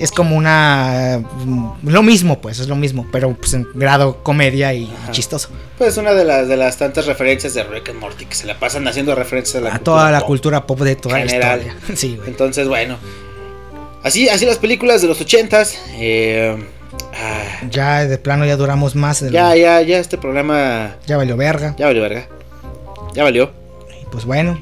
Es como una. mm, Lo mismo, pues, es lo mismo, pero pues en grado comedia y Ajá. chistoso. Pues una de las de las tantas referencias de Rick and Morty que se la pasan haciendo referencias a la A cultura toda la pop. cultura pop de toda general. la historia. Sí, güey. Entonces, bueno. Así, así las películas de los ochentas. Eh, ah, Ya de plano ya duramos más. de lo- ya, ya, ya este programa ya valió verga. ya valió, verga. Ya valió. Pues bueno.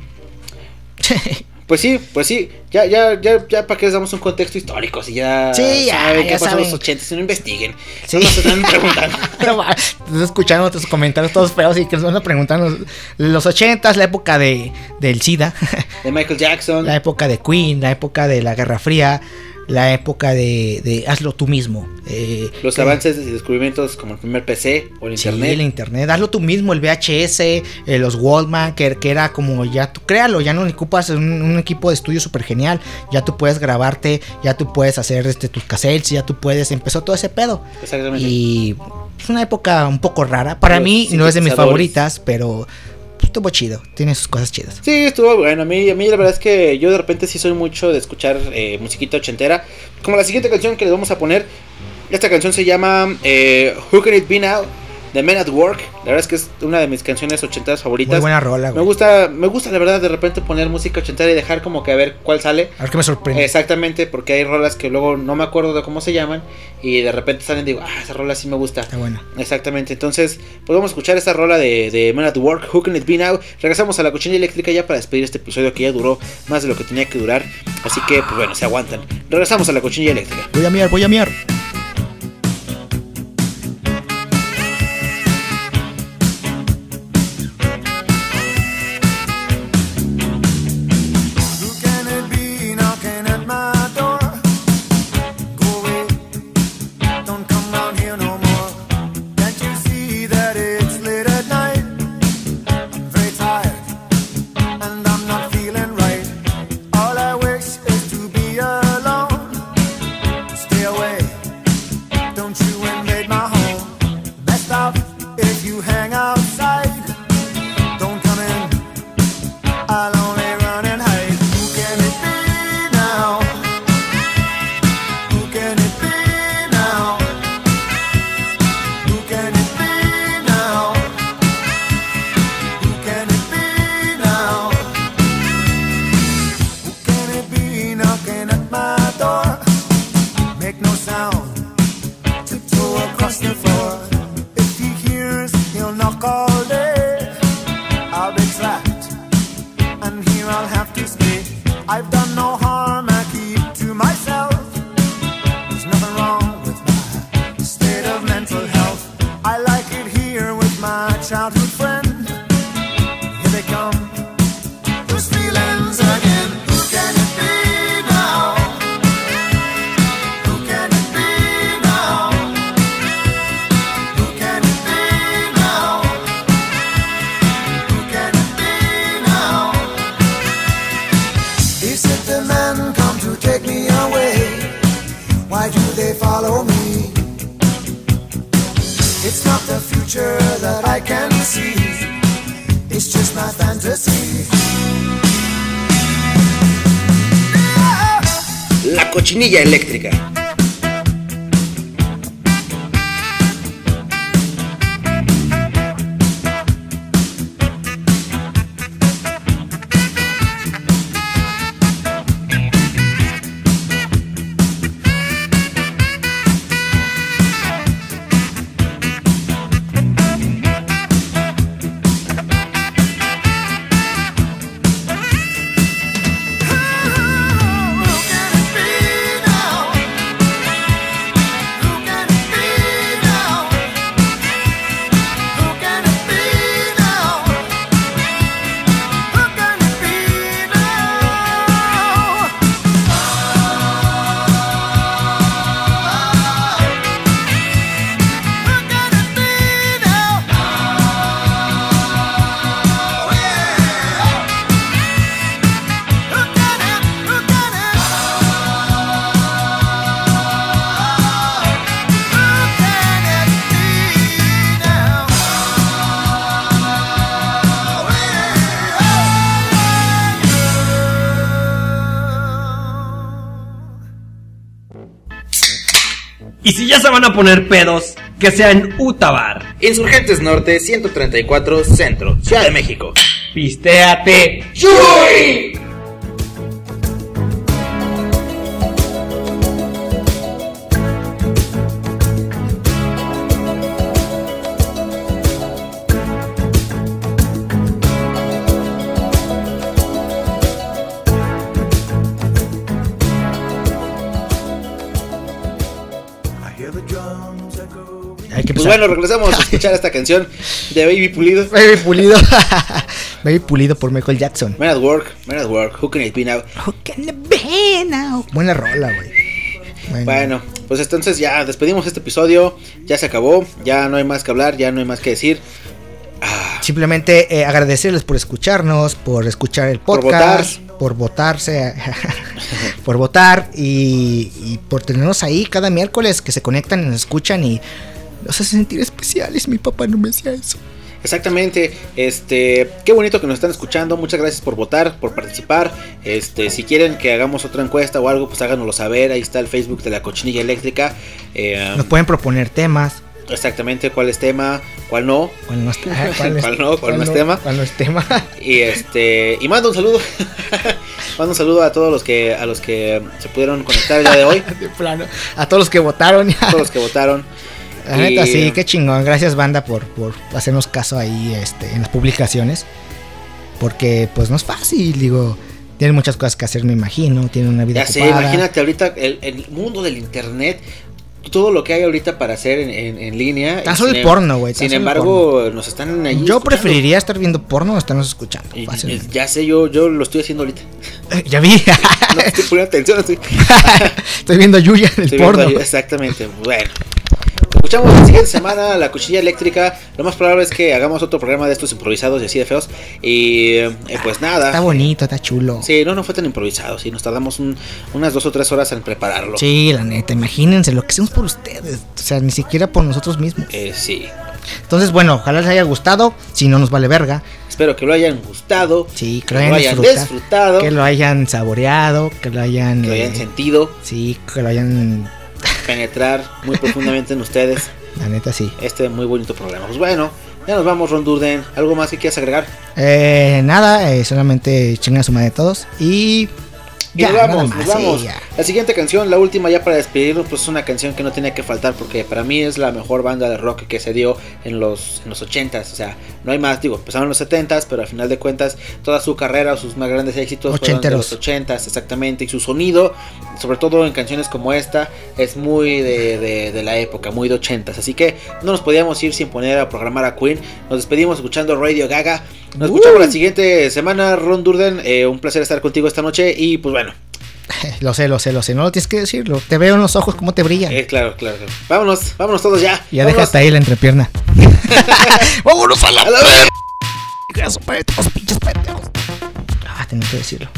Pues sí, pues sí. Ya, ya, ya, ya para que les damos un contexto histórico. Si ya Sí, ya, saben ya qué pasó en los saben. ochentas, si no investiguen. Sí. No nos están preguntando. Estás escuchando otros comentarios todos feos y que nos van a preguntar los, los 80 la época de, del SIDA, De Michael Jackson. la época de Queen, la época de la Guerra Fría, la época de, de hazlo tú mismo. eh, Los que- avances y descubrimientos como el primer PC o el Sí, internet. el internet, hazlo tú mismo, el VHS, eh, los Wallman, que, que era como ya tú créalo, ya no ocupas un, un equipo de estudio súper genial, ya tú puedes grabarte, ya tú puedes hacer este, tus cassettes, ya tú puedes, empezó todo ese pedo. Exactamente. Y es una época un poco rara. Para Los mí no es de mis favoritas, pero estuvo chido. Tiene sus cosas chidas. Sí, estuvo bueno. A mí, a mí la verdad es que yo de repente sí soy mucho de escuchar eh, musiquita ochentera. Como la siguiente canción que les vamos a poner. Esta canción se llama eh, Who Can It Be Now? The Men at Work. La verdad es que es una de mis canciones ochenteras favoritas. Muy buena rola, Me güey. gusta, me gusta la verdad de repente poner música ochentera y dejar como que a ver cuál sale. A ver qué me sorprende. Exactamente, porque hay rolas que luego no me acuerdo de cómo se llaman y de repente salen y digo, ah, esa rola sí me gusta. Está buena. Exactamente, entonces pues vamos a escuchar esta rola de, de Man at Work, Who Can It Be Now. Regresamos a la cocina eléctrica ya para despedir este episodio que ya duró más de lo que tenía que durar. Así que, pues bueno, se aguantan. Regresamos a la cocina eléctrica. Voy a miar, voy a miar. Cochinilla eléctrica. Ya se van a poner pedos, que sea en Utabar. Insurgentes Norte 134 Centro, Ciudad de México. Pistéate. I Pues bueno, regresamos a escuchar esta canción de Baby Pulido. Baby Pulido. Baby Pulido por Michael Jackson. Man at Work, Man at Work, Who Can It Be Now? Who can it be now? Buena rola, güey. Bueno, pues entonces ya despedimos este episodio, ya se acabó, ya no hay más que hablar, ya no hay más que decir. Simplemente eh, agradecerles por escucharnos, por escuchar el Por podcast, por, votarse, por votar y, y por tenernos ahí cada miércoles que se conectan y nos escuchan y nos hace sentir especiales. Mi papá no me decía eso. Exactamente, este, qué bonito que nos están escuchando, muchas gracias por votar, por participar, este, si quieren que hagamos otra encuesta o algo, pues háganoslo saber, ahí está el Facebook de la cochinilla eléctrica, eh, Nos pueden proponer temas. exactamente cuál es tema, cuál no, ¿Cuál no es, cuál es- ¿Cuál no? ¿Cuál no es tema? ¿Cuál no es tema? y este, y mando un saludo, mando un saludo a todos los que, a los que se pudieron conectar el día de hoy, De plano. A todos los que votaron. a todos los que votaron, La neta, Y- sí, qué chingón. Gracias, banda, por, por hacernos caso ahí este, en las publicaciones. Porque, pues, no es fácil, digo. Tienen muchas cosas que hacer, me imagino. Tienen una vida Ya sé, imagínate ahorita el, el mundo del internet, todo lo que hay ahorita para hacer en, en- en línea. Tan solo el em- porno, güey, Sin embargo, nos están. Yo escuchando. preferiría estar viendo porno o estarnos escuchando. Y- ya sé, yo, yo lo estoy haciendo ahorita. ya vi. No estoy poniendo atención, estoy, Estoy viendo a Yuya en el estoy porno. viendo Exactamente, bueno. Escuchamos la siguiente semana la cuchilla eléctrica. Lo más probable es que hagamos otro programa de estos improvisados y así de feos. Y eh, pues nada. Está bonito, está chulo. Sí, no, no fue tan improvisado. Sí, nos tardamos un- unas dos o tres horas en prepararlo. Sí, la neta, imagínense lo que hacemos por ustedes. O sea, ni siquiera por nosotros mismos. Eh, sí. Entonces, bueno, ojalá les haya gustado. Si no nos vale verga. Espero que lo hayan gustado. Sí, que que lo lo hayan, hayan disfruta- disfrutado. Que lo hayan saboreado. Que lo hayan. que lo hayan eh, sentido Sí, que lo hayan. Penetrar muy profundamente en ustedes La neta, sí. este muy bonito programa. Pues bueno, ya nos vamos, Ron Durden. ¿Algo más que quieras agregar? Eh, nada, eh, solamente chingan su madre todos. Y. Y Ya, nos vamos, nos más, vamos. sí. La siguiente canción, la última ya para despedirnos, pues es una canción que no tenía que faltar porque para mí es la mejor banda de rock que se dio en los, en los 80s. O sea, no hay más, digo, empezaron en los 70s, pero al final de cuentas toda su carrera, sus más grandes éxitos fueron de los 80s, exactamente. Y su sonido, sobre todo en canciones como esta, es muy de, de- de la época, muy de 80s. Así que no nos podíamos ir sin poner a programar a Queen. Nos despedimos escuchando Radio Gaga. Nos escuchamos la siguiente semana, Ron Durden. Eh, un placer estar contigo esta noche y pues bueno. Lo sé, lo sé, lo sé. No lo tienes que decirlo. Te veo en los ojos cómo te brillan. Eh, claro, claro, claro. Vámonos, vámonos todos ya. ya Vámonos. déjate ahí la entrepierna. ¡Vámonos a la, A la todos pinches pendejos. Ah, tengo que decirlo.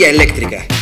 Eléctrica.